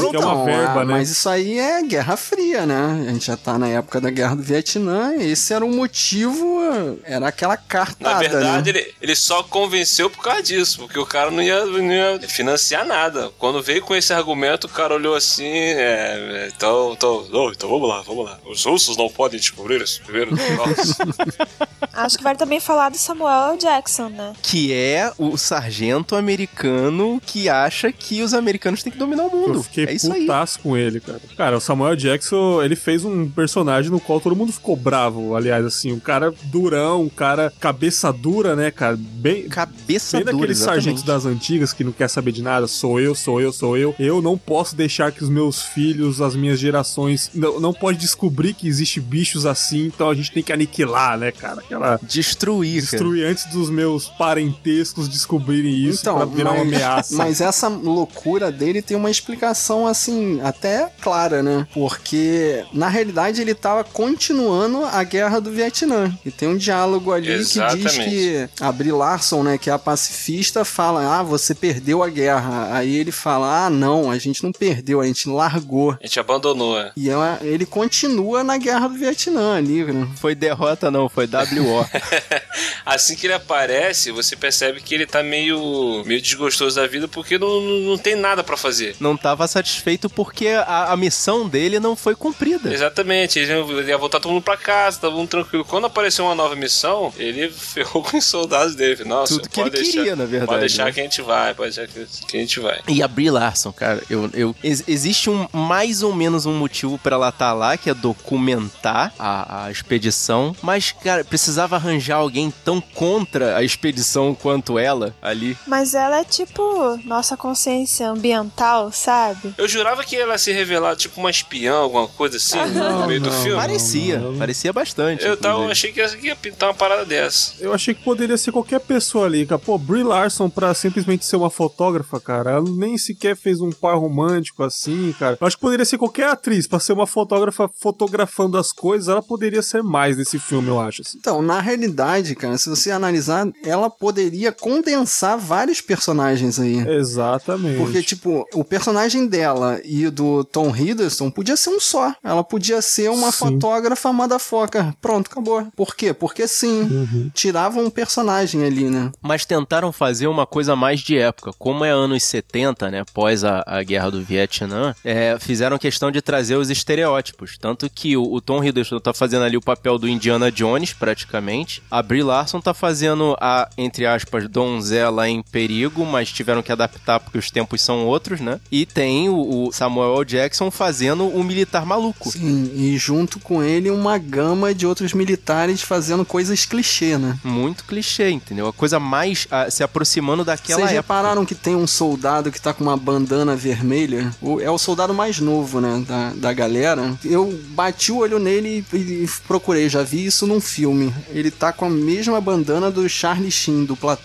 Que é uma verba, ah, né? Mas isso aí é Guerra Fria, né? A gente já tá na época da Guerra do Vietnã, e esse era o motivo, era aquela cartada, Na verdade, né? ele, ele só convenceu por causa disso, porque o cara não ia, não ia financiar nada. Quando veio com esse argumento, o cara olhou assim, é, é, então, então, oh, então vamos lá, vamos lá. Os russos não podem descobrir isso primeiro. Acho que vale também falar do Samuel. Jackson, né? Que é o sargento americano que acha que os americanos têm que dominar o mundo. Eu fiquei é isso aí. putaço com ele, cara. Cara, o Samuel Jackson, ele fez um personagem no qual todo mundo ficou bravo, aliás, assim, um cara durão, um cara cabeça dura, né, cara? Bem, Cabeça bem dura, daqueles exatamente. sargentos das antigas que não quer saber de nada, sou eu, sou eu, sou eu. Eu não posso deixar que os meus filhos, as minhas gerações, não, não pode descobrir que existe bichos assim, então a gente tem que aniquilar, né, cara? Aquela Destruir, cara. destruir antes dos meus parentescos descobrirem isso Então, pra virar uma mas- ameaça. Mas essa loucura dele tem uma explicação, assim, até clara, né? Porque, na realidade, ele tava continuando a guerra do Vietnã. E tem um diálogo ali que diz Exatamente. que a Brie Larson, né, que é a pacifista, fala: Ah, você perdeu a guerra. Aí ele fala: Ah, não, a gente não perdeu, a gente largou. A gente abandonou. é. E ela- ele continua na guerra do Vietnã ali, né? Foi derrota, não, foi WO. Assim que ele aparece, você percebe que ele tá meio, meio desgostoso da vida porque não, não, tem nada pra fazer. não tava satisfeito porque a, a missão dele não foi cumprida. Exatamente, ele ia- voltar todo mundo pra casa, tava mundo tranquilo. Quando apareceu uma nova missão, ele ferrou com os soldados dele. Nossa, Tudo que ele deixar, queria, na verdade, Pode deixar né? que a gente vai, pode deixar que, a gente vai. E a Brie Larson, cara, eu, eu ex- existe um mais ou menos um motivo pra ela estar lá, que é documentar a, a expedição, mas cara, precisava arranjar alguém tão contra a expedição quanto ela ali. Mas ela é tipo nossa consciência ambiental, sabe? Eu jurava que ela ia se revelar tipo uma espiã, alguma coisa assim, Não, no meio do não, filme. Parecia, não, não. parecia bastante. Eu tava, achei que ia, que ia pintar uma parada dessa. Eu achei que poderia ser qualquer pessoa ali, cara. Pô, Brie Larson pra simplesmente ser uma fotógrafa, cara, ela nem sequer fez um par romântico assim, cara. Eu acho que poderia ser qualquer atriz pra ser uma fotógrafa fotografando as coisas, ela poderia ser mais nesse filme, eu acho. assim. Então, na realidade, cara, se você analisar, ela poderia condensar vários personagens aí. Exatamente. Porque, tipo, o personagem dela e do Tom Hiddleston podia ser um só. Ela podia ser uma Sim. fotógrafa motherfucker. Pronto, acabou. Por quê? Porque sim. Uhum. Tiravam um personagem ali, né? Mas tentaram fazer uma coisa mais de época. Como é anos 70, né? Pós a, a guerra do Vietnã, é, fizeram questão de trazer os estereótipos. Tanto que o, o Tom Hiddleston tá fazendo ali o papel do Indiana Jones, praticamente. A Brie Larson tá fazendo a, entre aspas, donzela em perigo, mas tiveram que adaptar porque os tempos são outros, né? E tem o, o Samuel. Jackson fazendo o militar maluco. Sim, e junto com ele uma gama de outros militares fazendo coisas clichê, né? Muito clichê, entendeu? A coisa mais ah, se aproximando daquela Vocês época. repararam que tem um soldado que tá com uma bandana vermelha? O- É o soldado mais novo, né? Da, da galera. Eu bati o olho nele e, e procurei, já vi isso num filme. Ele tá com a mesma bandana do Charlie Sheen, do cara.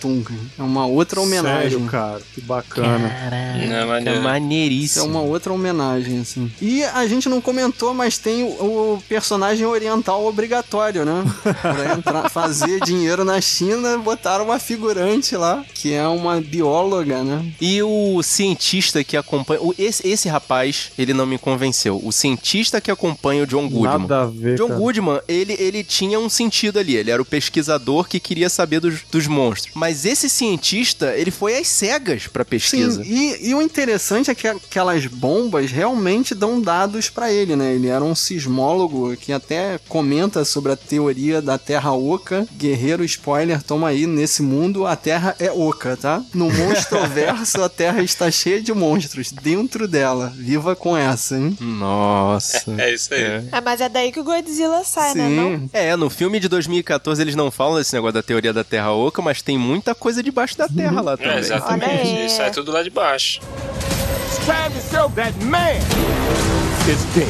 É uma outra homenagem. Sério, cara, que bacana. Não, É maneiro. Isso é maneiríssimo. uma outra homenagem, assim. E a gente não comentou, mas tem o, o personagem oriental obrigatório, né? Pra entrar, fazer dinheiro na China, botaram uma figurante lá, que é uma bióloga, né? E o cientista que acompanha. esse, esse rapaz, ele não me convenceu. O cientista que acompanha o John Goodman. Nada a ver, John cara. Goodman, ele, ele tinha um sentido ali. Ele era o pesquisador que queria saber dos, dos monstros. Mas esse cientista, ele foi às cegas pra pesquisa. Sim, e, e o interessante é que aquelas bombas realmente dão dados pra ele, né? Ele era um sismólogo que até comenta sobre a teoria da Terra Oca. Guerreiro spoiler, toma aí, nesse mundo a Terra é oca, tá? No Monstroverso a Terra está cheia de monstros dentro dela. Viva com essa, hein? Nossa. É isso aí. É. É, mas é daí que o Godzilla sai, né? Não? Sim. É, no filme de 2014 eles não falam desse negócio da teoria da Terra Oca, mas tem muita coisa debaixo da Terra lá É, também. exatamente. Olha aí. Ele sai tudo lá de baixo. It's time to show that man is dead.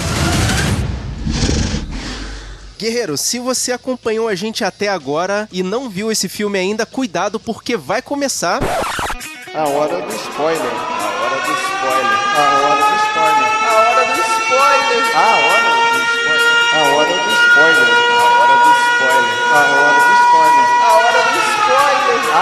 Guerreiro, se você acompanhou a gente até agora e não viu esse filme ainda, cuidado porque vai começar. A hora do spoiler. A hora do spoiler. A hora do spoiler. A hora do spoiler. A hora do spoiler. A hora do spoiler. A hora do spoiler. A hora do spoiler. A hora do spoiler. A hora do spoiler.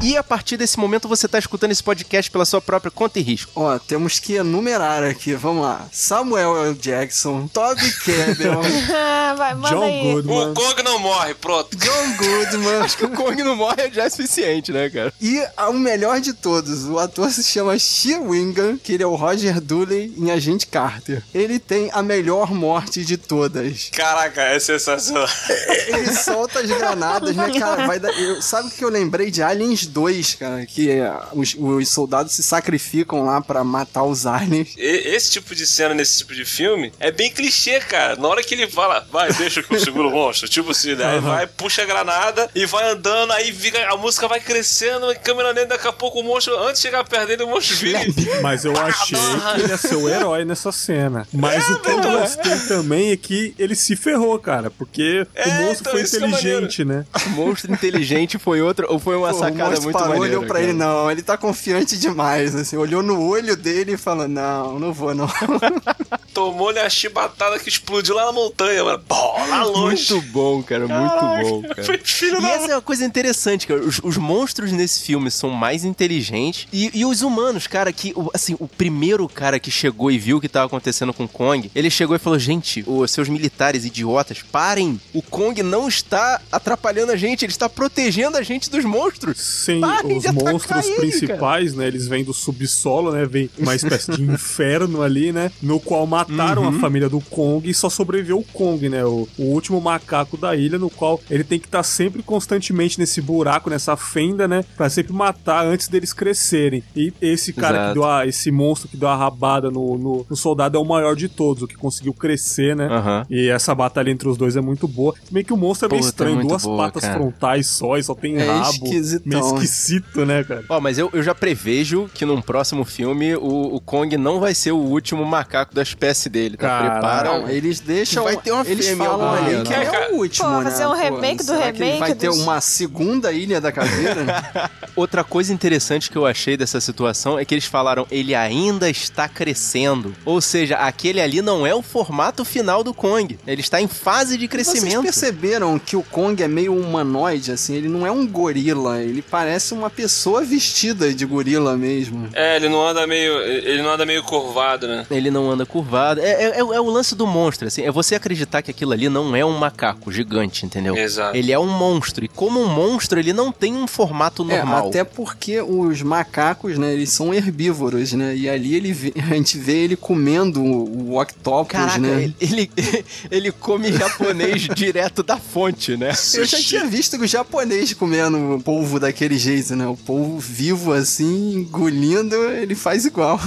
E a partir desse momento você tá escutando esse podcast pela sua própria conta e risco. Ó, temos que enumerar aqui, vamos lá. Samuel L. Jackson, Toby Campbell, Vai, manda John aí. Goodman. O não morre, pronto. John Goodman Acho que o Kong não morre já é suficiente, né, cara? e a- o melhor de todos, o ator se chama Shea Wingham, que ele é o Roger Dooley em Agente Carter. Ele tem a melhor morte de todas. Caraca, é sensacional. Ele solta as granadas, né, cara? Vai dar- eu- sabe o que eu lembrei de Aliens 2, cara? Que é, os, os soldados se sacrificam lá pra matar os aliens. E- Esse tipo de cena nesse tipo de filme é bem clichê, cara. Na hora que ele fala, vai, deixa que eu seguro o monstro, tipo assim, né? Aí vai, puxa a granada e vai andando, aí fica, a música vai crescendo, câmera lenta, daqui a pouco o monstro, antes de chegar perto dele, o monstro vira. Mas eu achei que ele ia ser o herói nessa cena. Mas o que eu então, é. gostei também é que ele se ferrou, cara. Porque É, o monstro então, foi é inteligente, né? O monstro inteligente foi outra ou foi uma Pô, o sacada monstro muito parou, maneira, olhou pra cara? ele, não, ele tá confiante demais, assim, olhou no olho dele e falou, não, não vou não. Tomou-lhe a chibatada que explodiu lá na montanha, mano. Pô, lá longe. Muito bom, cara, muito bom, cara. E da essa é uma coisa interessante, cara. Os, os monstros nesse filme são mais inteligentes. E, e os humanos, cara, que, o- assim, o primeiro cara que chegou e viu o que tava acontecendo com o Kong, ele chegou e falou: Gente, os seus militares idiotas, parem! O Kong não está atrapalhando a gente, ele está protegendo a gente dos monstros. Sim, Parem os monstros ele, principais, né? Eles vêm do subsolo, né? Vem uma espécie de inferno ali, né? No qual mataram Uhum. a família do Kong e só sobreviveu o Kong, né? O, o último macaco da ilha, no qual ele tem que estar sempre constantemente nesse buraco, nessa fenda, né? Pra sempre matar antes deles crescerem. E esse cara Exato. que deu a, esse monstro que deu a rabada no, no, no soldado é o maior de todos, o que conseguiu crescer, né? Aham. E essa batalha entre os dois é muito boa. Se bem que o monstro é meio Puta, é estranho, muito duas boa, patas cara. frontais só e só tem É rabo. esquisitão. Meio esquisito, né, cara? Ó, mas eu, eu já prevejo que num próximo filme o, o Kong não vai ser o último macaco da espécie dele, tá? Caralho. Prepara. Não, eles deixam. Vai ter uma eles fêmea falam ali momento. que É, é, o último, Pô, né? fazer um remake do remake vai ter dos- uma segunda Ilha da Caveira? Outra coisa interessante que eu achei dessa situação é que eles falaram ele ainda está crescendo. Ou seja, aquele ali não é o formato final do Kong. Ele está em fase de Vocês crescimento. perceberam que o Kong é meio humanoide, assim? Ele não é um gorila, ele parece uma pessoa vestida de gorila mesmo. É, ele não anda meio. Ele não anda meio curvado, né? Ele não anda curvado. É, é- o- é o lance do monstro, assim. É você acreditar que aquilo ali não é um macaco gigante, entendeu? Exato. Ele é um monstro. E como um monstro, ele não tem um formato normal. É, até porque os macacos, né, eles são herbívoros, né? E ali ele vê- a gente vê ele comendo o, o octopus, Caraca, né? ele, ele, ele come japonês direto da fonte, né? Eu já tinha visto o japonês comendo polvo daquele jeito, né? O polvo vivo assim, engolindo, ele faz igual.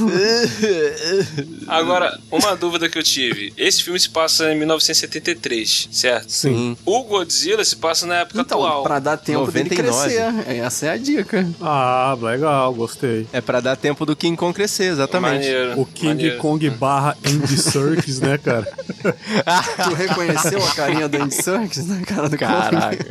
Agora, uma dúvida que eu tive. Esse filme se passa em 1973, certo? Sim. O Godzilla se passa na época Então, atual. pra dar tempo 99. dele crescer. Essa é a dica. Ah, legal, gostei. É pra dar tempo do King Kong crescer, exatamente. Maneiro, O King maneiro. Kong barra Andy Serkis, né, cara? Tu reconheceu a carinha do Andy Serkis na cara do Kong? Caraca.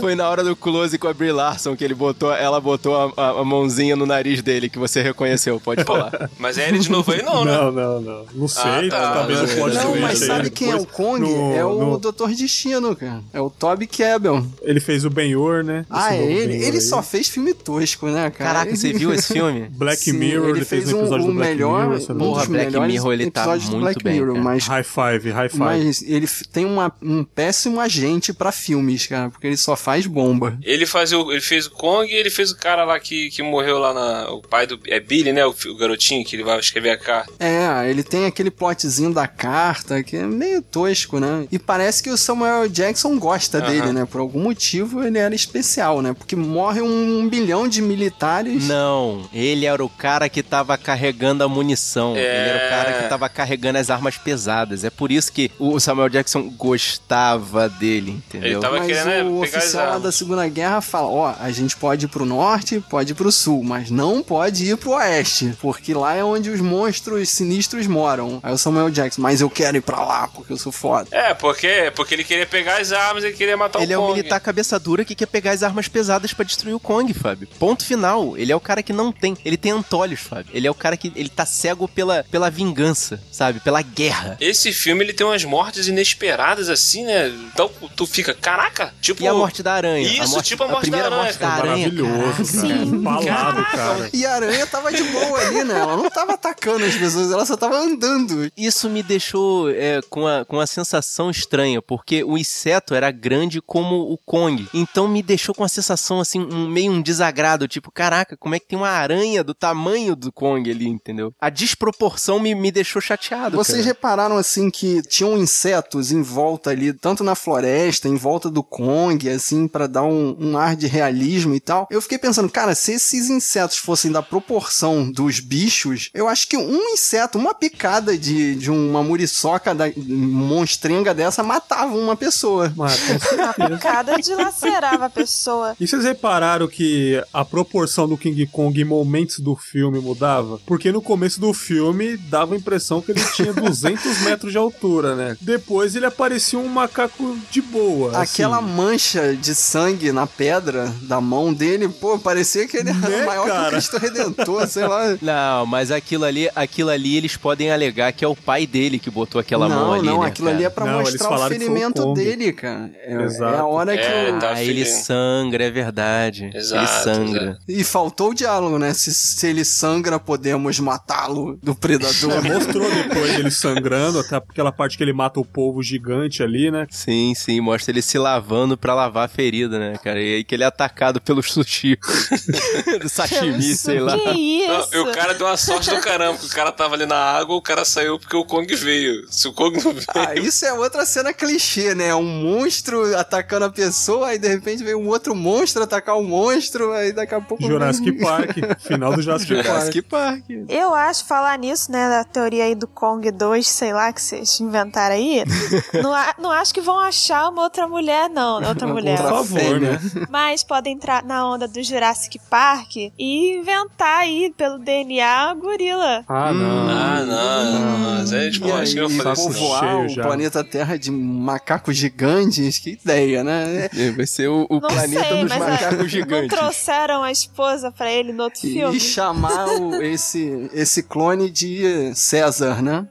Foi na hora do close com a Brie Larson que ele botou, ela botou a, a- a mãozinha no nariz dele que você reconheceu, pode falar. Mas é ele de novo aí, não, né? Não, não, não. Não sei, tá. talvez Não, eu possa Não, mas sabe quem é o. Kong? No- é o no- Doutor Destino, cara. É o Toby Cabell. Ele fez o Ben-Hur, né? Ah, Esse é novo ele? Ele aí. só fez filme tosco, né, cara? Caraca, você viu esse filme? Black Sim, Mirror, ele fez um um, episódio o do Black melhor, Mirror, um Porra, dos engano. Black Mirror, ele tá muito Black bem, Mirror, mas High five, high five. Mas ele tem uma, um péssimo agente pra filmes, cara, porque ele só faz bomba. Ele, fazia o- ele fez o Kong e ele fez o cara lá que, que morreu lá na. O pai do. É Billy, né? O, o garotinho que ele vai escrever a carta. É, ele tem aquele plotzinho da carta que é meio tosco, né? E parece que o Samuel Jackson gosta Aham. dele, né? Por algum motivo ele era especial, né? Porque morre um bilhão de militares. Não, ele era o cara que tava carregando a munição. É. Ele era o cara que tava carregando as armas pesadas. É por isso que o Samuel Jackson gostava dele, entendeu? Ele tava Mas querendo, né, o pegar as oficial lá da Segunda Guerra fala, ó, a gente pode ir pro norte, pode ir pro sul, mas não pode ir pro oeste, porque lá é onde os monstros sinistros moram. Aí o Samuel Jackson, mas eu quero ir pra lá, porque eu sou foda. É, porque, porque ele queria pegar as armas e queria matar Ele o é um Kong. militar cabeça dura que quer pegar as armas pesadas pra destruir o Kong, Fábio. Ponto final. Ele é o cara que não tem. Ele tem antolhos, Fábio. Ele é o cara que ele tá cego pela, pela vingança, sabe? Pela guerra. Esse filme ele tem umas mortes inesperadas assim, né? Então tu fica, caraca, tipo. E a morte da aranha? Isso, a morte, tipo a morte primeira da aranha, morte da cara. aranha. Maravilhoso, cara. Sim. Falado, cara. E a aranha tava de boa ali, né? Ela não tava atacando as pessoas, ela só tava andando. Isso me deixou é, com, a, com uma sensação estranha, porque o inseto era grande como o Kong. Então me deixou com a sensação, assim, um, meio um desagrado. Tipo, caraca, como é que tem uma aranha do tamanho do Kong ali, entendeu? A desproporção me, me deixou chateado. Vocês cara. repararam assim que tinham insetos em volta ali, tanto na floresta, em volta do Kong, assim, pra dar um, um ar de realismo e tal. Eu fiquei pensando, cara, se esses insetos fossem da proporção dos bichos, eu acho que um inseto, uma picada de, de uma muriçoca da, monstrenga dessa matava uma pessoa. Mas, com dilacerava a pessoa. E vocês repararam que a proporção do King Kong em momentos do filme mudava? Porque no começo do filme dava a impressão que ele tinha 200 metros de altura, né? Depois ele parecia um macaco de boa. Aquela assim. mancha de sangue na pedra da mão dele, pô, parecia que ele era Né, maior que o cara? Cristo Redentor, sei lá. Não, mas aquilo ali, aquilo ali eles podem alegar que é o pai dele que botou aquela não, mão ali, não, né, aquilo cara? ali é pra Não, eles mostrar o falaram que foi o ferimento Kong. dele, cara. É, Exato. é a hora que É, o... tá. Ah, ele sangra, é verdade. Exato, ele sangra. E faltou o diálogo, né? Se, se ele sangra, podemos matá-lo do predador. É, mostrou depois ele sangrando, até aquela parte que ele mata o povo gigante ali, né? Sim, sim, mostra ele se lavando pra lavar a ferida, né, cara? E aí que ele é atacado pelo sushi. do sashimi, sei lá. Que isso? Não, e o cara deu uma sorte do caramba, porque o cara tava ali na água, o cara saiu porque o Kong veio. Se o Kong não veio. Ah, isso é outra cena clichê, né? Um monstro atacando a pessoa, aí de repente vem um outro monstro atacar um monstro, aí daqui a pouco. Jurassic Park, final do Jurassic, Jurassic Park. Park. Eu acho, falar nisso, né, da teoria aí do Kong 2, sei lá, que vocês inventaram aí, não, a- não acho que vão achar uma outra mulher, não, outra mulher. Por favor, né? Mas podem entrar na onda do Jurassic Park e inventar aí, pelo DNA, a gorila. Ah, não. Ah, não, não, gente E acho que eu falei isso. povoar cheio o já. planeta Terra de macacos gigantes, que ideia, né? É, Vai ser o, o Não planeta sei, dos macacos a, não gigantes. trouxeram a esposa pra ele no outro filme. E chamar o- esse, esse clone de César, né?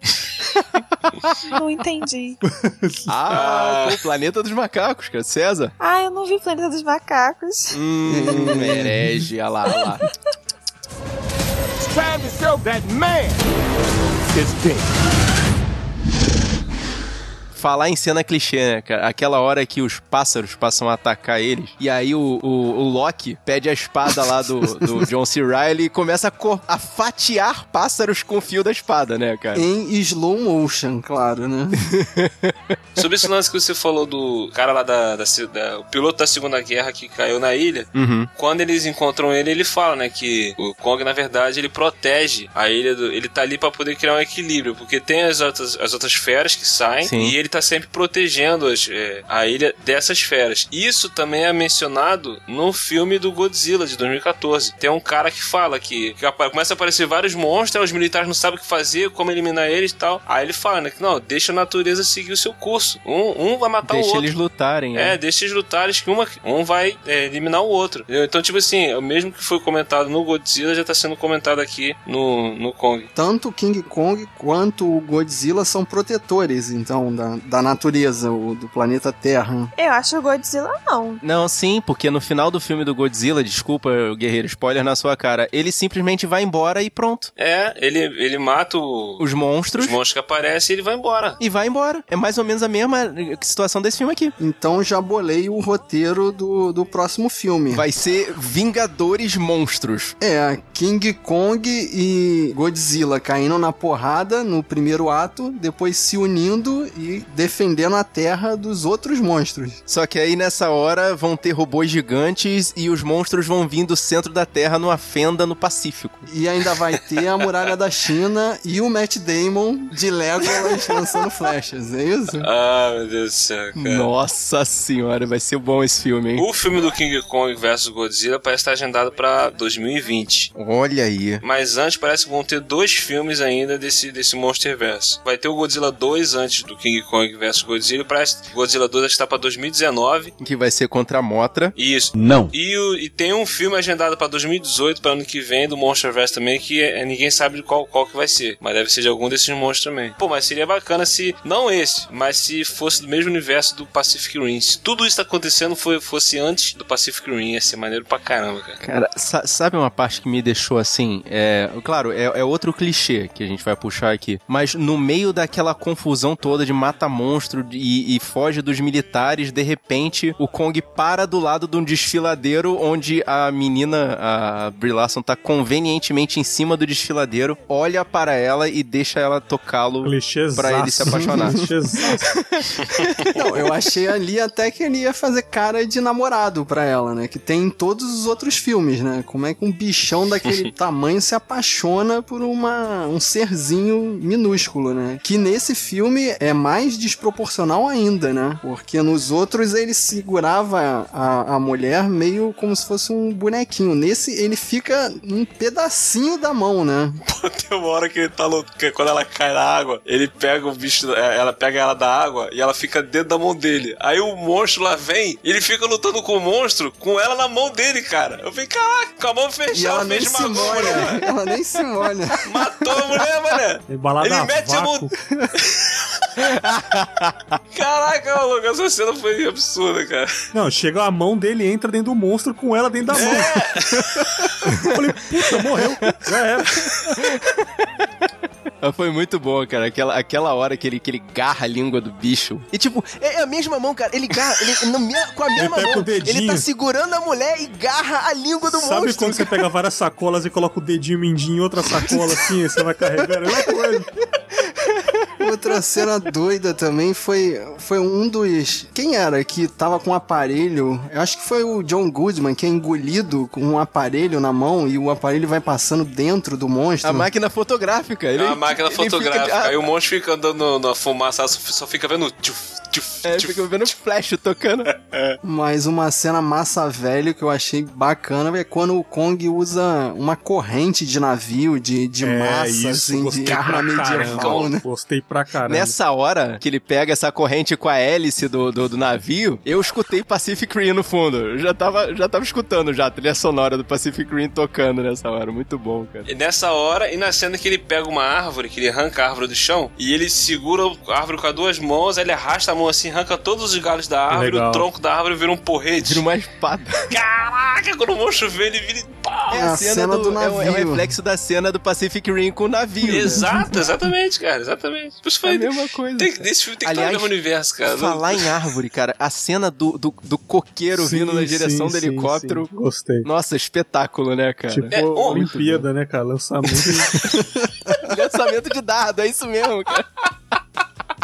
Não entendi. Ah, pô, o planeta dos macacos, cara. César. Ah, eu não vi Planeta dos Macacos. Hum, herege, olha lá, olha lá. Time to show that man is king. Falar em cena clichê, né, cara? Aquela hora que os pássaros passam a atacar eles, e aí o, o, o Loki pede a espada lá do, do John C. Reilly e começa a, a fatiar pássaros com o fio da espada, né, cara? Em slow motion, claro, né? Sobre esse lance que você falou do cara lá da, da, da- o piloto da Segunda Guerra que caiu na ilha, Uhum. quando eles encontram ele, ele fala, né, que o Kong, na verdade, ele protege a ilha, do, ele tá ali pra poder criar um equilíbrio, porque tem as outras, as outras feras que saem, Sim. e ele tá sempre protegendo as, é, a ilha dessas feras. Isso também é mencionado no filme do Godzilla, de 2014. Tem um cara que fala que, que começa a aparecer vários monstros, os militares não sabem o que fazer, como eliminar eles e tal. Aí ele fala, né, que não, deixa a natureza seguir o seu curso. Um, um vai matar Deixa o outro. eles lutarem, É, né? deixa eles lutarem, que uma, um vai é, eliminar o outro. Entendeu? Então, tipo assim, o mesmo que foi comentado no Godzilla já tá sendo comentado aqui no, no Kong. Tanto o King Kong quanto o Godzilla são protetores, então, da, da natureza, o, do planeta Terra. Eu acho o Godzilla não. Não, sim, porque no final do filme do Godzilla, desculpa, guerreiro, spoiler na sua cara, ele simplesmente vai embora e pronto. É, ele, ele mata o- Os monstros os monstros que aparecem e ele vai embora. e vai embora. É mais ou menos a mesma situação desse filme aqui. Então já bolei o roteiro do, do próximo filme. Vai ser Vingadores Monstros. É, King Kong e Godzilla caindo na porrada no primeiro ato, depois se unindo e defendendo a Terra dos outros monstros. Só que aí nessa hora vão ter robôs gigantes e os monstros vão vir do centro da Terra numa fenda no Pacífico. E ainda vai ter a Muralha da China e o Matt Damon de Legolas lançando flechas, é isso? Ah, meu Deus do céu, cara. Nossa senhora, vai ser bom esse filme, hein? O filme do King Kong vs Godzilla parece estar agendado pra 2020. Olha aí. Mas antes parece que vão ter dois filmes ainda desse, desse Monsterverse. Vai ter o Godzilla 2 antes do King Kong vs Godzilla. O Godzilla 2 está pra 2019. Que vai ser contra a Motra. Isso. Não. E, o- e tem um filme agendado pra 2018, para ano que vem, do Monsterverse também, que é- ninguém sabe de qual, qual que vai ser. Mas deve ser de algum desses monstros também. Pô, mas seria bacana se, não esse, mas se fosse do mesmo universo do Pacific Rim. Se tudo isso tá acontecendo foi, fosse antes do Pacific Rim, ia ser maneiro pra caramba, cara. Cara, sa- sabe uma parte que me deixou assim? É, claro, é, é outro clichê que a gente vai puxar aqui. Mas no meio daquela confusão toda de mata monstro e, e foge dos militares, de repente o Kong para do lado de um desfiladeiro onde a menina, a Brie Larson, tá convenientemente em cima do desfiladeiro, olha para ela e deixa ela tocá-lo pra ele se apaixonar. Não, eu achei ali até que ele ia fazer cara de namorado pra ela, né? Que tem em todos os outros filmes, né? Como é que um bichão daquele tamanho se apaixona por uma, um serzinho minúsculo, né? Que nesse filme é mais desproporcional ainda, né? Porque nos outros ele segurava a, a mulher meio como se fosse um bonequinho. Nesse ele fica um pedacinho da mão, né? Tem uma hora que ele tá louco, que quando ela cai na água, ele pega o bicho, é, ela pega ela da água e ela fica dentro da mão dele. Aí o monstro lá vem, e ele fica lutando com o monstro com ela na mão dele, cara. Eu falei, caraca, com a mão E fechada, ela nem fez se magulha, molha. mano. Ela nem se molha. Matou a mulher, mané. Ele mete a mão. Caraca, maluco, essa cena foi absurda, cara. Não, chega a mão dele e entra dentro do monstro com ela dentro da mão. Eu falei, puta, morreu. Já era. Foi muito bom, cara. Aquela, aquela hora que ele, que ele garra a língua do bicho. E tipo, é a mesma mão, cara. Ele garra ele, no me- com a mesma mão. com o dedinho. Ele tá segurando a mulher e garra a língua do Sabe monstro. quando você pega várias sacolas e coloca o dedinho mindinho em outra sacola assim, e você vai carregando? É uma coisa. Outra cena doida também foi, foi um dos. Quem era que tava com um aparelho? Eu acho que foi o John Goodman, que é engolido com um aparelho na mão e o aparelho vai passando dentro do monstro. A máquina fotográfica. Ele, É uma máquina fica- fotográfica. ah, Aí o monstro fica andando na fumaça, só, fica vendo tchuf, é, fica vendo flash tocando. Mas uma cena massa velho que eu achei bacana é quando o Kong usa uma corrente de navio, de, de massa, assim, gostei de arma medieval, caramba. né? Gostei pra caramba. Nessa hora que ele pega essa corrente com a hélice do, do, do navio, eu escutei Pacific Rim no fundo. Eu já tava, já tava escutando já a trilha sonora do Pacific Rim tocando nessa hora. Muito bom, cara. E nessa hora, e na cena que ele pega uma árvore, que ele arranca a árvore do chão, e ele segura a árvore com as duas mãos, aí ele arrasta a mão assim, arranca todos os galhos da árvore, Legal. o tronco da árvore vira um porrete. Vira uma espada. Caraca, quando o monstro vê, ele vira. e pá! É a cena do é, o, é o navio. reflexo da cena do Pacific Rim com o navio. né? Exato, exatamente, cara, exatamente. Por isso É a foi. mesma coisa. Tem, cara. filme tem que Aliás, estar no mesmo universo, cara. Falar em árvore, cara, a cena do, do, do coqueiro Sim, vindo na direção sim, do helicóptero. sim. Gostei. Nossa, espetáculo, né, cara? Tipo, É, Olimpíada, né, cara? Lançamento. Lançamento de dado, é isso mesmo, cara.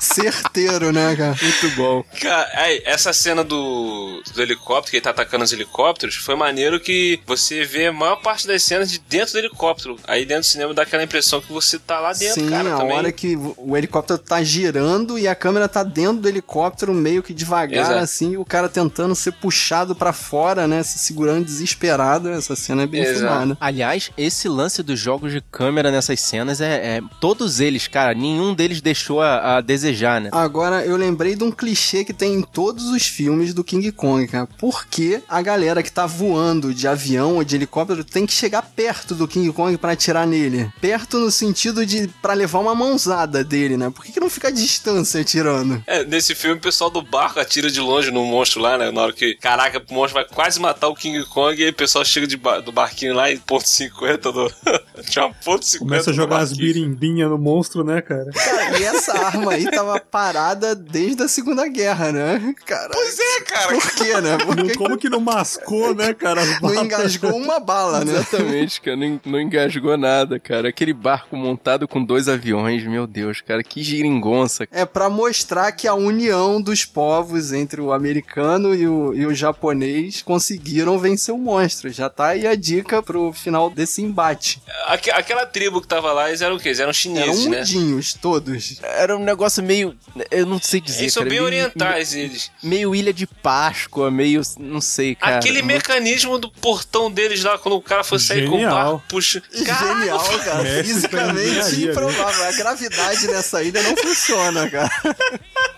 Certeiro, né, cara? Muito bom. Cara, aí, essa cena do, do helicóptero, que ele tá atacando os helicópteros, foi maneiro que você vê a maior parte das cenas de dentro do helicóptero. Aí dentro do cinema dá aquela impressão que você tá lá dentro, Sim, cara, a também. hora que o helicóptero tá girando e a câmera tá dentro do helicóptero, meio que devagar, Exato. assim, e o cara tentando ser puxado pra fora, né? Se segurando desesperado. Essa cena é bem Exato. filmada. Aliás, esse lance dos jogos de câmera nessas cenas é, é- Todos eles, cara, nenhum deles deixou a, a desejar, né? Agora, eu lembrei de um clichê que tem em todos os filmes do King Kong, cara. Por que a galera que tá voando de avião ou de helicóptero tem que chegar perto do King Kong pra atirar nele? Perto no sentido de pra levar uma mãozada dele, né? Por que, que não fica a distância atirando? É, nesse filme o pessoal do barco atira de longe no monstro lá, né? Na hora que, caraca, o monstro vai quase matar o King Kong e aí o pessoal chega de ba- do barquinho lá em ponto 50 do... Tinha uma ponto 50 Começa a jogar as birimbinhas no monstro, né, cara? Cara, e essa arma aí tava parada desde a Segunda Guerra, né? Cara, Pois é, cara. por quê, né? Por Não- que como que não mascou, né, cara? não engasgou uma bala, né? Exatamente, cara. Não, não engasgou nada, cara. Aquele barco montado com dois aviões, meu Deus, cara. Que giringonça. É pra mostrar que a união dos povos entre o americano e o, e o japonês conseguiram vencer o monstro. Já tá aí a dica pro final desse embate. Aque- aquela tribo que tava lá, eles eram o quê? Eles eram Eram chineses, né? mudinhos, todos. Era um negócio meio. Eu não sei dizer. Eles são cara, bem meio- orientais, eles. Meio Ilha de Páscoa, meio. Não sei, cara. Aquele Muito- mecanismo do portão deles lá, quando o cara for sair com o Genial. barco, puxa. Genial, cara. Fisicamente improvável. A gravidade nessa ilha não funciona, cara.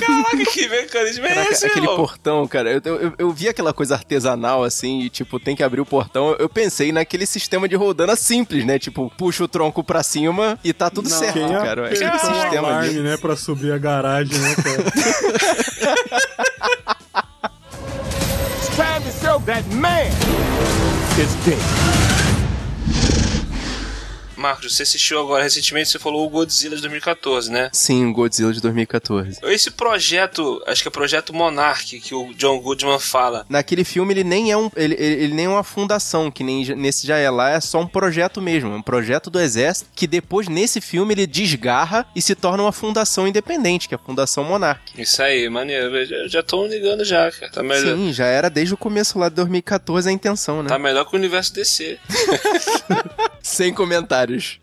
Caraca, que mecanismo é Caraca, esse, aquele irmão? portão, cara, eu, eu, eu vi aquela coisa artesanal assim, e tipo, tem que abrir o portão. Eu pensei naquele sistema de rodana simples, né? Tipo, puxa o tronco pra cima e tá tudo Não. certo, Quem cara. Aquele o sistema alarme, ali. né, pra subir a garagem, né, cara? To show that man is king. Marcos, você assistiu agora recentemente, você falou o Godzilla de 2014, né? Sim, o Godzilla de 2014. Esse projeto, acho que é o projeto Monarch, que o John Goodman fala. Naquele filme ele nem é um ele, ele, ele nem é uma fundação, que nem nesse já é lá, é só um projeto mesmo, é um projeto do exército que depois nesse filme ele desgarra e se torna uma fundação independente, que é a Fundação Monarch. Isso aí, maneiro. Eu já, tô ligando já, cara. Tá melhor, Sim, já era desde o começo lá de 2014 a intenção, né? tá melhor que o universo DC. Sem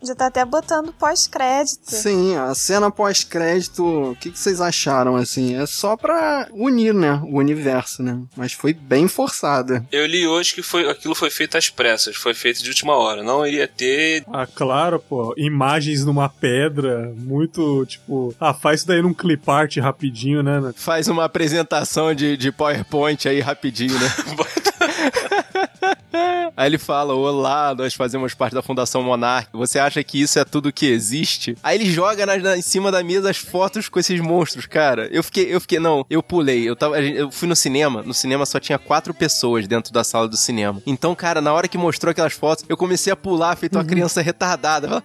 Já tá até botando pós-crédito. Sim, a cena pós-crédito, o que, que vocês acharam, assim? É só pra unir, né? O universo, né? Mas foi bem forçada. Eu li hoje que foi, aquilo foi feito às pressas, foi feito de última hora. Não iria ter. Ah, claro, pô. Imagens numa pedra, muito, tipo... Ah, faz isso daí num clip art rapidinho, né? Faz uma apresentação de, de PowerPoint aí rapidinho, né? Aí ele fala: Olá, nós fazemos parte da Fundação Monarch. Você acha que isso é tudo que existe? Aí ele joga na- na- em cima da mesa as fotos com esses monstros, cara. Eu fiquei, eu fiquei, não, eu pulei. Eu, tava, eu fui no cinema, no cinema só tinha quatro pessoas dentro da sala do cinema. Então, cara, na hora que mostrou aquelas fotos, eu comecei a pular, feito uma criança retardada. Eu falei,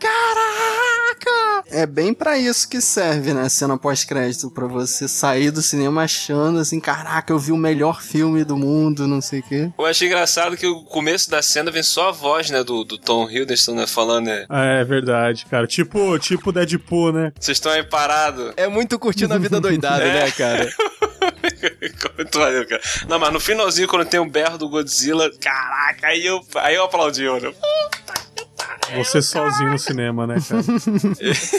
Caraca! É bem pra isso que serve, né? Cena pós-crédito, pra você sair do cinema achando assim, caraca, eu vi o melhor filme do mundo, não sei o quê. Eu achei engraçado que o começo da cena vem só a voz, né, do, do Tom Hiddleston, né, falando, né? É verdade, cara. Tipo, tipo Deadpool, né? Vocês estão aí parados. É muito curtindo a vida doidada, né, cara? Muito maneiro, cara. Não, mas no finalzinho, quando tem o berro do Godzilla, caraca, aí eu, aí eu aplaudi, olha. Você sozinho no cinema, né, cara?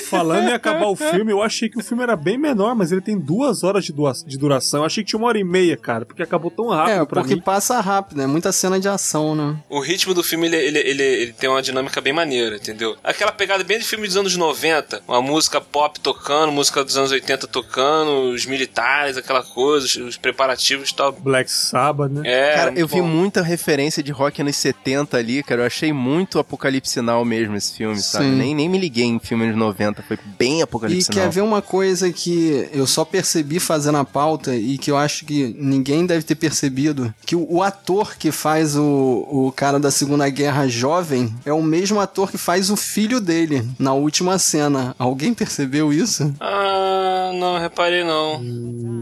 Falando em acabar o filme, eu achei que o filme era bem menor, mas ele tem duas horas de, dua- de duração. Eu achei que tinha uma hora e meia, cara, porque acabou tão rápido é, pra porque mim. passa rápido, é muita cena de ação, né? O ritmo do filme, ele, ele, ele, ele tem uma dinâmica bem maneira, entendeu? Aquela pegada bem de filme dos anos 90, uma música pop tocando, música dos anos 80 tocando, os militares, aquela coisa, os, os preparativos e tal. Black Sabbath, né? É, Cara, eu muito vi bom. muita referência de rock anos 70 ali, cara. Eu achei muito apocalipse now mesmo esse filme, sabe? Sim. Nem, nem me liguei em filme anos 90, foi bem E apocalipse quer now. ver uma coisa que eu só percebi fazendo a pauta e que eu acho que ninguém deve ter percebido? Que o, o ator que faz o, o cara da Segunda Guerra jovem é o mesmo ator que faz o filho dele na última cena. Alguém percebeu isso? Ah, não, reparei não.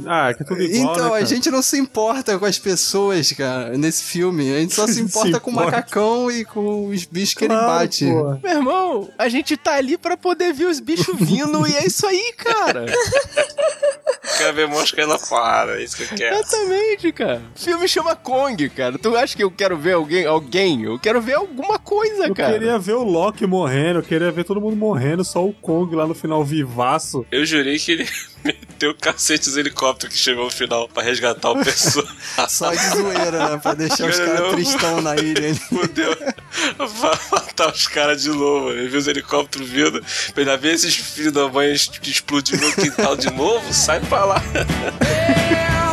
Ah, que é tudo igual, então, né, a gente não se importa com as pessoas, cara, nesse filme. A gente só se importa com o importa. macacão e com os bichos que ele Claro, bate. pô. Meu irmão, a gente tá ali pra poder ver os bichos vindo e é isso aí, cara. Quero ver mosca lá fora, é isso que eu quero. Exatamente, cara. O filme chama Kong, cara. Tu acha que eu quero ver alguém? Alguém? Eu quero ver alguma coisa, Eu cara. queria ver o Loki morrendo, eu queria ver todo mundo morrendo, só o Kong lá no final vivaço. Eu jurei que ele meteu o cacete dos helicópteros que chegou no final pra resgatar o pessoa. Só de zoeira, né? Pra deixar os caras tristão na ilha. Fudeu. Vai matar os caras de novo. Ele viu os helicópteros vindo. Ainda ver esses filhos da mãe es- explodir no quintal de novo. Sai pra lá.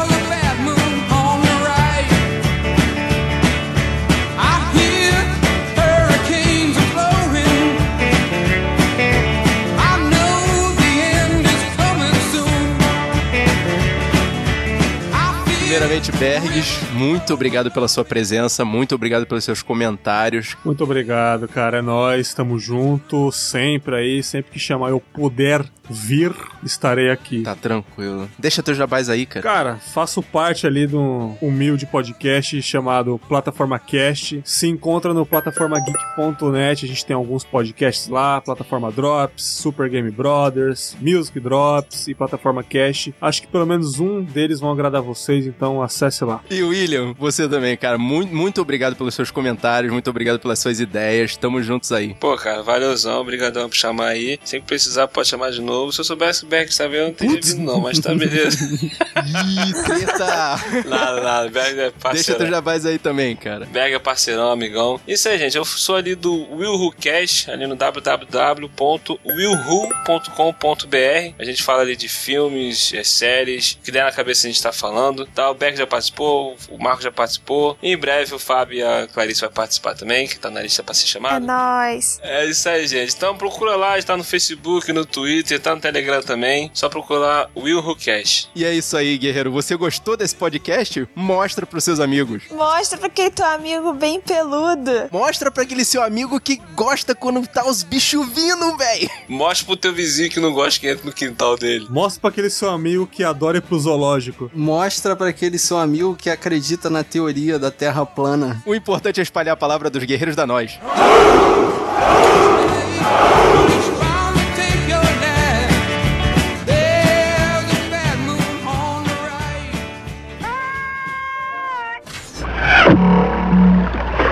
Primeiramente, Bergs, muito obrigado pela sua presença, muito obrigado pelos seus comentários. Muito obrigado, cara. É nóis, estamos juntos, sempre aí, sempre que chamar eu puder vir, estarei aqui. Tá tranquilo. Deixa teus jabás aí, cara. Cara, faço parte ali de um humilde podcast chamado Plataforma Cast. Se encontra no plataformageek.net. A gente tem alguns podcasts lá, Plataforma Drops, Super Game Brothers, Music Drops e Plataforma Cast. Acho que pelo menos um deles vão agradar vocês, então acesse lá. E William, você também, cara. Muito, muito obrigado pelos seus comentários, muito obrigado pelas suas ideias. Tamo juntos aí. Pô, cara, valeuzão, obrigadão por chamar aí. Sempre precisar, pode chamar de novo. Se eu soubesse que o Berg está vendo, eu não teria vindo não, mas tá beleza. Ih, treta! nada, nada, Berg é Deixa parceiro. teus jabás aí também, cara. Berg é parceirão, amigão. Isso aí, gente. Eu sou ali do Will Who Cash, ali no www.willwho.com.br. A gente fala ali de filmes, eh, séries, o que der na cabeça a gente tá falando. Tá, o Berg já participou, o Marco já participou. E em breve o Fábio e a Clarice vai participar também, que tá na lista pra ser É chamado. nóis. É isso aí, gente. Então procura lá, está no Facebook, no Twitter, tá no Telegram também. Só procura lá Will Who Cash. E é isso aí, guerreiro. Você gostou desse podcast? Mostra pros seus amigos. Mostra pra aquele teu amigo bem peludo. Mostra pra aquele seu amigo que gosta quando tá os bichos vindo, véi. Mostra pro teu vizinho que não gosta que entre no quintal dele. Mostra pra aquele seu amigo que adora ir pro zoológico. Mostra pra aquele seu amigo que acredita na teoria da Terra plana. O importante é espalhar a palavra dos guerreiros da nós.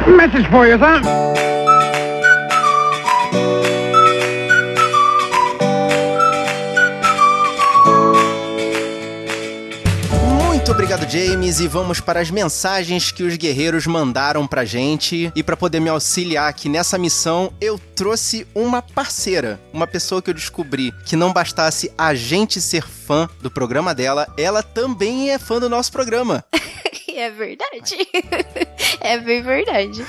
Message for you, son. Obrigado, James, e vamos para as mensagens que os guerreiros mandaram pra gente. E pra poder me auxiliar aqui nessa missão, eu trouxe uma parceira, uma pessoa que eu descobri que não bastasse a gente ser fã do programa dela, ela também é fã do nosso programa. É verdade. é bem verdade.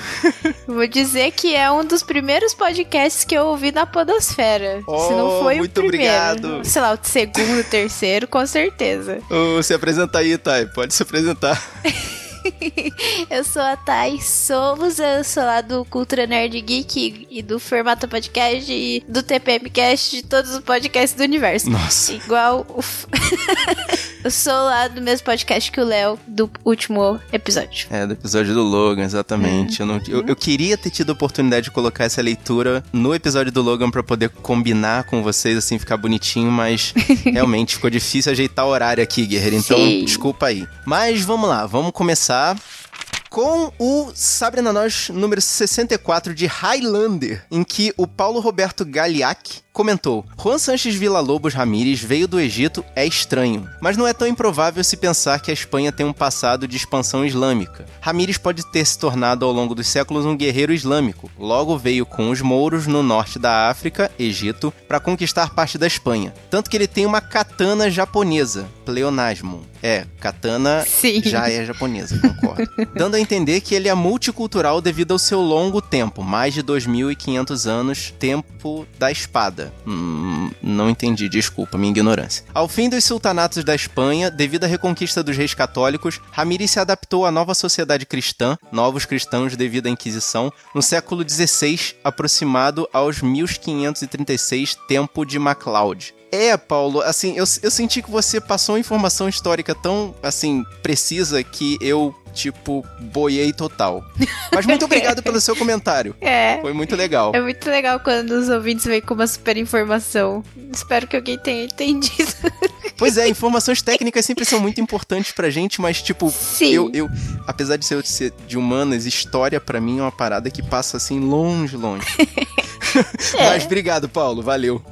Vou dizer que é um dos primeiros podcasts que eu ouvi na Podosfera. Se não Oh, foi muito o primeiro. obrigado. Sei lá, o segundo, terceiro, com certeza. Ô, se apresenta aí, Thay, pode se apresentar. Eu sou a Thais Souza, eu sou lá do Cultura Nerd Geek e do Formato Podcast e do TPMcast, de todos os podcasts do universo. Nossa. Igual o. eu sou lá do mesmo podcast que o Léo, do último episódio. É, do episódio do Logan, exatamente. Eu, não- eu- eu queria ter tido a oportunidade de colocar essa leitura no episódio do Logan pra poder combinar com vocês, assim, ficar bonitinho, mas realmente ficou difícil ajeitar o horário aqui, guerreiro. Então, Sim. desculpa aí. Mas vamos lá, vamos começar com o Sabre na Nós número 64 de Highlander, em que o Paulo Roberto Galiac comentou: Juan Sanches Villa-Lobos Ramírez veio do Egito é estranho, mas não é tão improvável se pensar que a Espanha tem um passado de expansão islâmica. Ramírez pode ter se tornado ao longo dos séculos um guerreiro islâmico. Logo veio com os mouros no norte da África, Egito, para conquistar parte da Espanha. Tanto que ele tem uma katana japonesa, pleonasmo. É, katana Sim. já é japonesa, concordo. Dando a entender que ele é multicultural devido ao seu longo tempo, mais de 2.500 anos, tempo da espada. Hum, não entendi, desculpa, minha ignorância. Ao fim dos sultanatos da Espanha, devido à reconquista dos reis católicos, Ramírez se adaptou à nova sociedade cristã, novos cristãos devido à Inquisição, no século XVI, aproximado aos 1536, tempo de MacLeod. É, Paulo, assim, eu, eu senti que você passou uma informação histórica tão, assim, precisa que eu, tipo, boiei total. Mas muito obrigado pelo seu comentário. É. Foi muito legal. É muito legal quando os ouvintes vêm com uma super informação. Espero que alguém tenha entendido. Pois é, informações técnicas sempre são muito importantes pra gente, mas, tipo, Sim. eu, eu, apesar de ser, ser de humanas, história pra mim é uma parada que passa, assim, longe, longe. Mas obrigado, Paulo, valeu.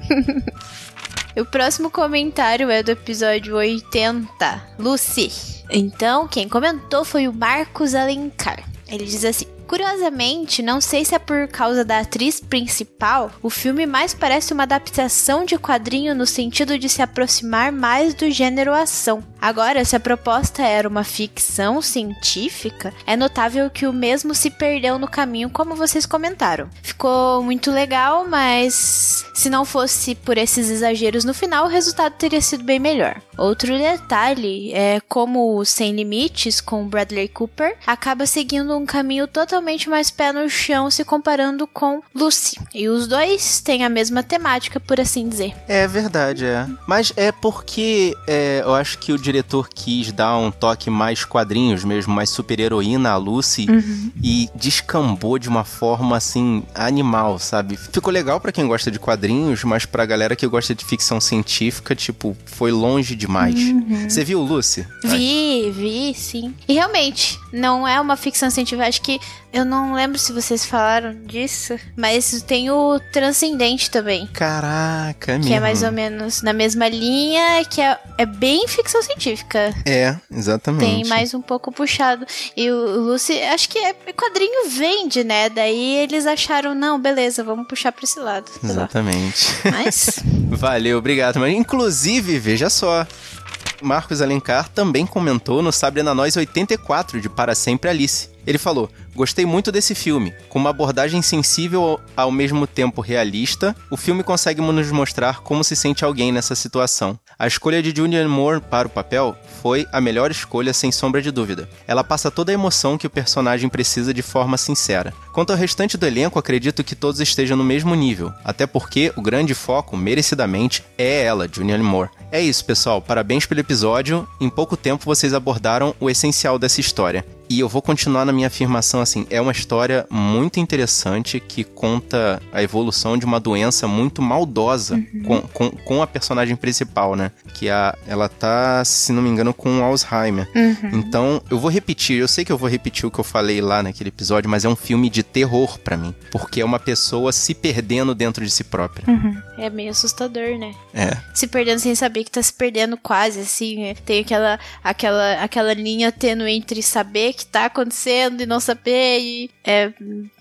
O próximo comentário é do episódio 80, Lucy. Então, quem comentou foi o Marcos Alencar. Ele diz assim: Curiosamente, não sei se é por causa da atriz principal, o filme mais parece uma adaptação de quadrinho no sentido de se aproximar mais do gênero ação. Agora, se a proposta era uma ficção científica, é notável que o mesmo se perdeu no caminho, como vocês comentaram. Ficou muito legal, mas se não fosse por esses exageros no final, o resultado teria sido bem melhor. Outro detalhe é como Sem Limites com Bradley Cooper acaba seguindo um caminho totalmente mais pé no chão se comparando com Lucy. E os dois têm a mesma temática, por assim dizer. É verdade, é. Mas é porque é, eu acho que o diretor quis dar um toque mais quadrinhos mesmo, mais super-heroína a Lucy Uhum. e descambou de uma forma assim animal, sabe? Ficou legal pra quem gosta de quadrinhos, mas pra galera que gosta de ficção científica, tipo, foi longe demais. Uhum. Você viu Lucy? Vi, vi, sim. E realmente, não é uma ficção científica. Acho que eu não lembro se vocês falaram disso, mas tem o Transcendente também. Caraca, é Que é mesmo. mais ou menos na mesma linha, que é, é bem ficção científica. É, exatamente. Tem mais um pouco puxado. E o Lucy, acho que é quadrinho vende, né? Daí eles acharam, não, beleza, vamos puxar pra esse lado. Exatamente. Mas, Valeu, obrigado. Mas, inclusive, veja só. Marcos Alencar também comentou no Sabre na Nós 84 de Para Sempre Alice. Ele falou: Gostei muito desse filme. Com uma abordagem sensível ao mesmo tempo realista, o filme consegue nos mostrar como se sente alguém nessa situação. A escolha de Julianne Moore para o papel foi a melhor escolha, sem sombra de dúvida. Ela passa toda a emoção que o personagem precisa de forma sincera. Quanto ao restante do elenco, acredito que todos estejam no mesmo nível, até porque o grande foco, merecidamente, é ela, Julianne Moore. É isso, pessoal. Parabéns pelo episódio. Em pouco tempo vocês abordaram o essencial dessa história. E eu vou continuar na minha afirmação assim, é uma história muito interessante que conta a evolução de uma doença muito maldosa com, com, com a personagem principal, né? Que a, ela tá, se não me engano, com Alzheimer. Então, eu vou repetir, eu sei que eu vou repetir o que eu falei lá naquele episódio, mas é um filme de terror pra mim. Porque é uma pessoa se perdendo dentro de si própria. é meio assustador, né? É. Se perdendo sem saber que tá se perdendo quase, assim. né? Tem aquela, aquela, aquela linha tênue entre saber que tá acontecendo e não saber. E é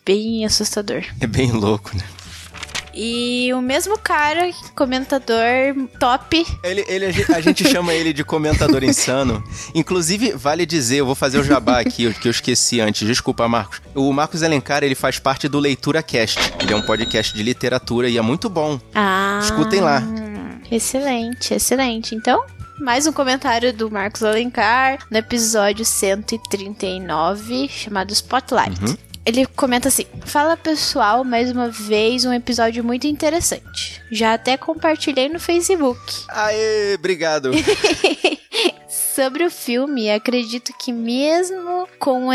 bem assustador. É bem louco, né? E o mesmo cara, comentador top. Ele, ele, a gente- a gente chama ele de comentador insano. Inclusive, vale dizer, eu vou fazer o jabá aqui, o que eu esqueci antes. Desculpa, Marcos. O Marcos Elencar, ele faz parte do Leitura Cast. Ele é um podcast de literatura e é muito bom. Ah. Escutem lá. Excelente, excelente. Então, mais um comentário do Marcos Alencar no episódio 139, chamado Spotlight. Uhum. Ele comenta assim: Fala pessoal, mais uma vez um episódio muito interessante. Já até compartilhei no Facebook. Aê, obrigado. Sobre o filme, acredito que mesmo com um,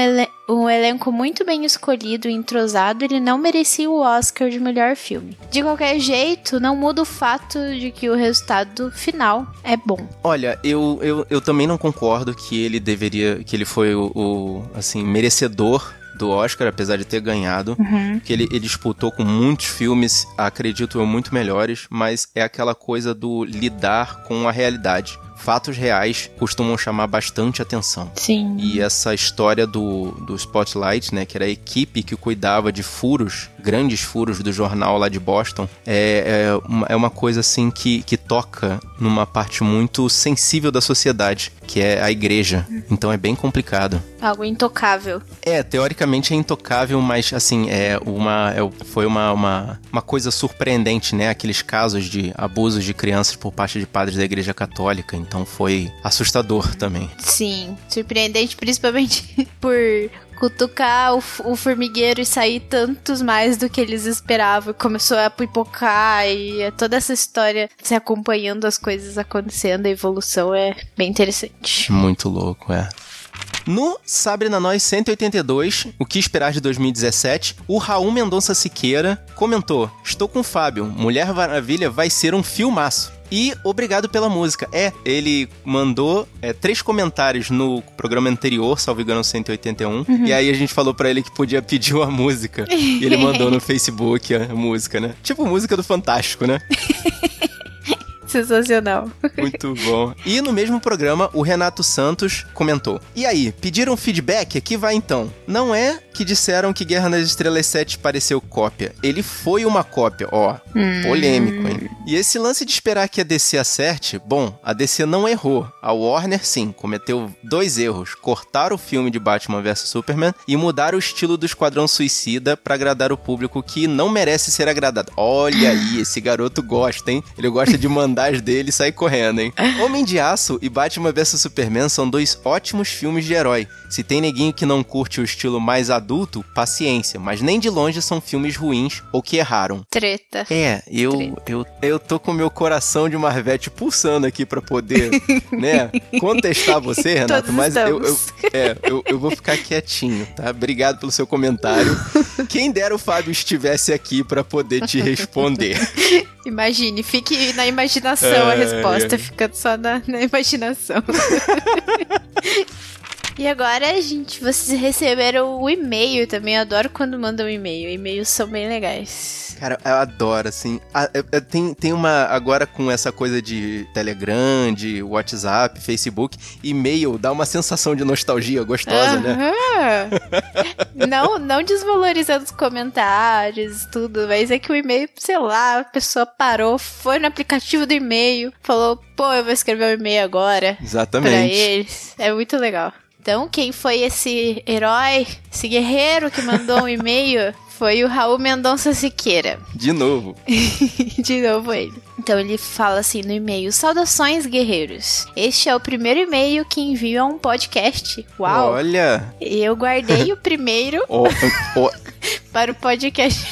um elenco muito bem escolhido e entrosado, ele não merecia o Oscar de melhor filme. De qualquer jeito, não muda o fato de que o resultado final é bom. Olha, eu, eu, eu também não concordo que ele deveria. que ele foi o, o, assim, merecedor do Oscar, apesar de ter ganhado. Que ele, ele disputou com muitos filmes, acredito eu, muito melhores, mas é aquela coisa do lidar com a realidade. Fatos reais costumam chamar bastante atenção. Sim. E essa história do, do Spotlight, né, que era a equipe que cuidava de furos, grandes furos do jornal lá de Boston, é, é, uma, é uma coisa assim que, que toca numa parte muito sensível da sociedade, que é a igreja. Então é bem complicado. Algo intocável. É, teoricamente é intocável, mas assim, é uma, é, foi uma, uma, uma coisa surpreendente, né? Aqueles casos de abusos de crianças por parte de padres da igreja católica. Então foi assustador também. Sim, surpreendente, principalmente por cutucar o, o formigueiro e sair tantos mais do que eles esperavam. Começou a pipocar e é toda essa história se acompanhando as coisas acontecendo, a evolução é bem interessante. Muito louco, é. No Sabre na Nós 182, o que esperar de 2017, o Raul Mendonça Siqueira comentou: Estou com o Fábio, Mulher Maravilha vai ser um filmaço. E obrigado pela música. É, ele mandou é, três comentários no programa anterior, salvo engano 181. E aí a gente falou pra ele que podia pedir uma música. E ele mandou no Facebook a música, né? Tipo música do Fantástico, né? Sensacional. Muito bom. E no mesmo programa, o Renato Santos comentou: E aí, pediram feedback? Aqui vai então. Não é que disseram que Guerra nas Estrelas 7 pareceu cópia. Ele foi uma cópia, ó. Polêmico, hein? E esse lance de esperar que a DC acerte, bom, a DC não errou. A Warner, sim, cometeu dois erros: cortar o filme de Batman vs Superman e mudar o estilo do Esquadrão Suicida pra agradar o público que não merece ser agradado. Olha aí, esse garoto gosta, hein? Ele gosta de mandar as dele e sair correndo, hein? Homem de Aço e Batman vs Superman são dois ótimos filmes de herói. Se tem neguinho que não curte o estilo mais adulto, paciência, mas nem de longe são filmes ruins ou que erraram. Treta. É, eu, eu, eu tô com meu coração de Marvete pulsando aqui pra poder, né, contestar você, Renato, Todos mas eu, eu, é, eu, eu vou ficar quietinho, tá? Obrigado pelo seu comentário. Quem dera o Fábio estivesse aqui pra poder te responder. Imagine, fique na imaginação a É, resposta, é. ficando só na, na imaginação. E agora, gente, vocês receberam o e-mail também. Eu adoro quando mandam e-mail. E-mails são bem legais. Cara, eu adoro, assim. A- tem, tem uma. Agora com essa coisa de Telegram, de WhatsApp, Facebook, e-mail dá uma sensação de nostalgia gostosa, né? Aham. não, não desvalorizando os comentários, tudo, mas é que o e-mail, sei lá, a pessoa parou, foi no aplicativo do e-mail, falou, pô, eu vou escrever um e-mail agora pra Exatamente. eles. É muito legal. Então, quem foi esse herói, esse guerreiro que mandou um e-mail foi o Raul Mendonça Siqueira. De novo. De novo ele. Então ele fala assim no e-mail: Saudações, guerreiros. Este é o primeiro e-mail que envio a um podcast. Uau! Olha. Eu guardei o primeiro Ó, ó, para o podcast.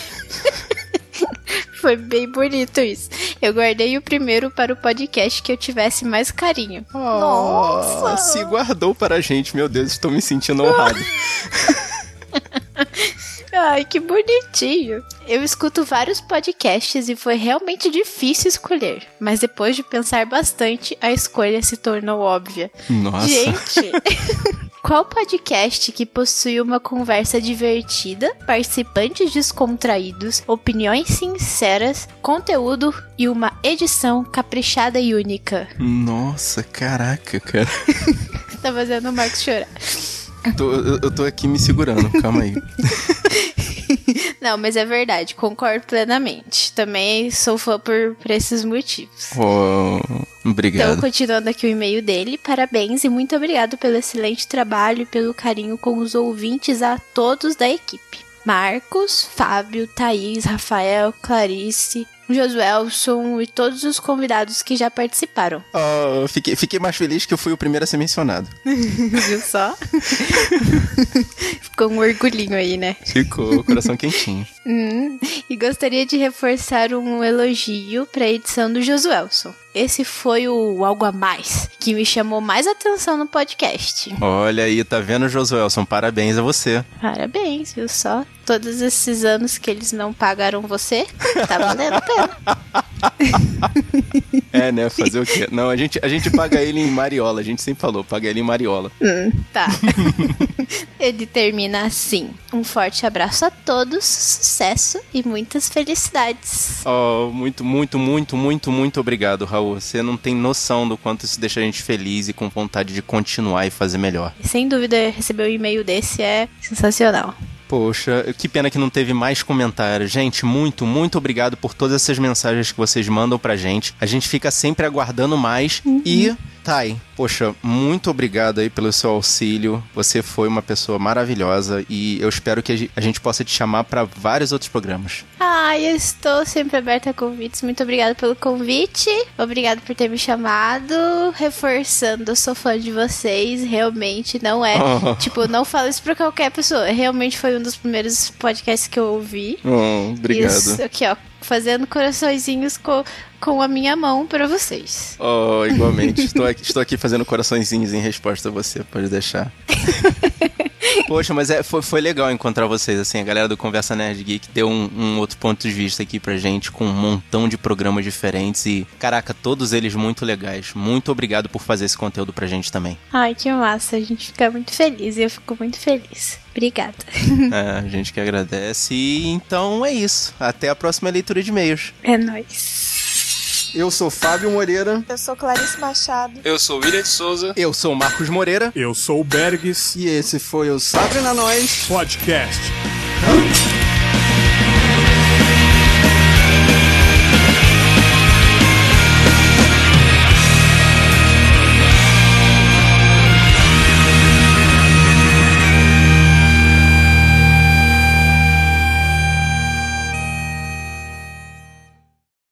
Foi bem bonito isso. Eu guardei o primeiro para o podcast que eu tivesse mais carinho. Nossa! Se guardou para a gente, meu Deus, estou me sentindo honrado. Ai, que bonitinho. Eu escuto vários podcasts e foi realmente difícil escolher. Mas depois de pensar bastante, a escolha se tornou óbvia. Nossa. Gente, qual podcast que possui uma conversa divertida, participantes descontraídos, opiniões sinceras, conteúdo e uma edição caprichada e única? Nossa, caraca, cara. Tá fazendo o Marcos chorar. Tô- eu, eu tô aqui me segurando, calma aí. Não, mas é verdade, concordo plenamente. Também sou fã por, por esses motivos. Oh, obrigado. Então, continuando aqui o e-mail dele, parabéns e muito obrigado pelo excelente trabalho e pelo carinho com os ouvintes a todos da equipe. Marcos, Fábio, Thaís, Rafael, Clarice, Josuelson e todos os convidados que já participaram. Oh, fiquei, fiquei mais feliz que eu fui o primeiro a ser mencionado. Viu só? Ficou um orgulhinho aí, né? Ficou o coração quentinho. Hum, e gostaria de reforçar um elogio para a edição do Josuelson. Esse foi o algo a mais que me chamou mais atenção no podcast. Olha aí, tá vendo, Josuelson? Parabéns a você. Parabéns, viu só? Todos esses anos que eles não pagaram você, tá valendo a pena. É, né? Fazer o quê? Não, a gente, a gente paga ele em Mariola. A gente sempre falou, paga ele em Mariola. Hum, tá. Ele termina assim: Um forte abraço a todos, sucesso e muitas felicidades. Oh, muito, muito, muito, muito, muito obrigado, Raul. Você não tem noção do quanto isso deixa a gente feliz e com vontade de continuar e fazer melhor. Sem dúvida, receber um e-mail desse é sensacional. Poxa, que pena que não teve mais comentários. Gente, muito, muito obrigado por todas essas mensagens que vocês mandam pra gente. A gente fica sempre aguardando mais. E, Thay, poxa, muito obrigado aí pelo seu auxílio. Você foi uma pessoa maravilhosa e eu espero que a gen- a gente possa te chamar pra vários outros programas. Ai, eu estou sempre aberta a convites. Muito obrigada pelo convite. Obrigado por ter me chamado. Reforçando, eu sou fã de vocês. Realmente não é. Oh. Tipo, não falo isso pra qualquer pessoa. Realmente foi um dos primeiros podcasts que eu ouvi. Oh, obrigado. Isso aqui, ó. Fazendo coraçõezinhos com, com a minha mão pra vocês. Oh, igualmente. estou, aqui, estou aqui fazendo coraçõezinhos em resposta a você, pode deixar. Poxa, mas é, foi, foi legal encontrar vocês, assim, a galera do Conversa Nerd Geek deu um, um outro ponto de vista aqui pra gente, com um montão de programas diferentes e, caraca, todos eles muito legais. Muito obrigado por fazer esse conteúdo pra gente também. Ai, que massa. A gente fica muito feliz. E eu fico muito feliz. Obrigada. É, a gente que agradece. E então é isso. Até a próxima leitura de e-mails. É nóis. Eu sou Fábio Moreira. Eu sou Clarice Machado. Eu sou William de Souza. Eu sou Marcos Moreira. Eu sou o Bergs. E esse foi o Sabre na Nós Podcast.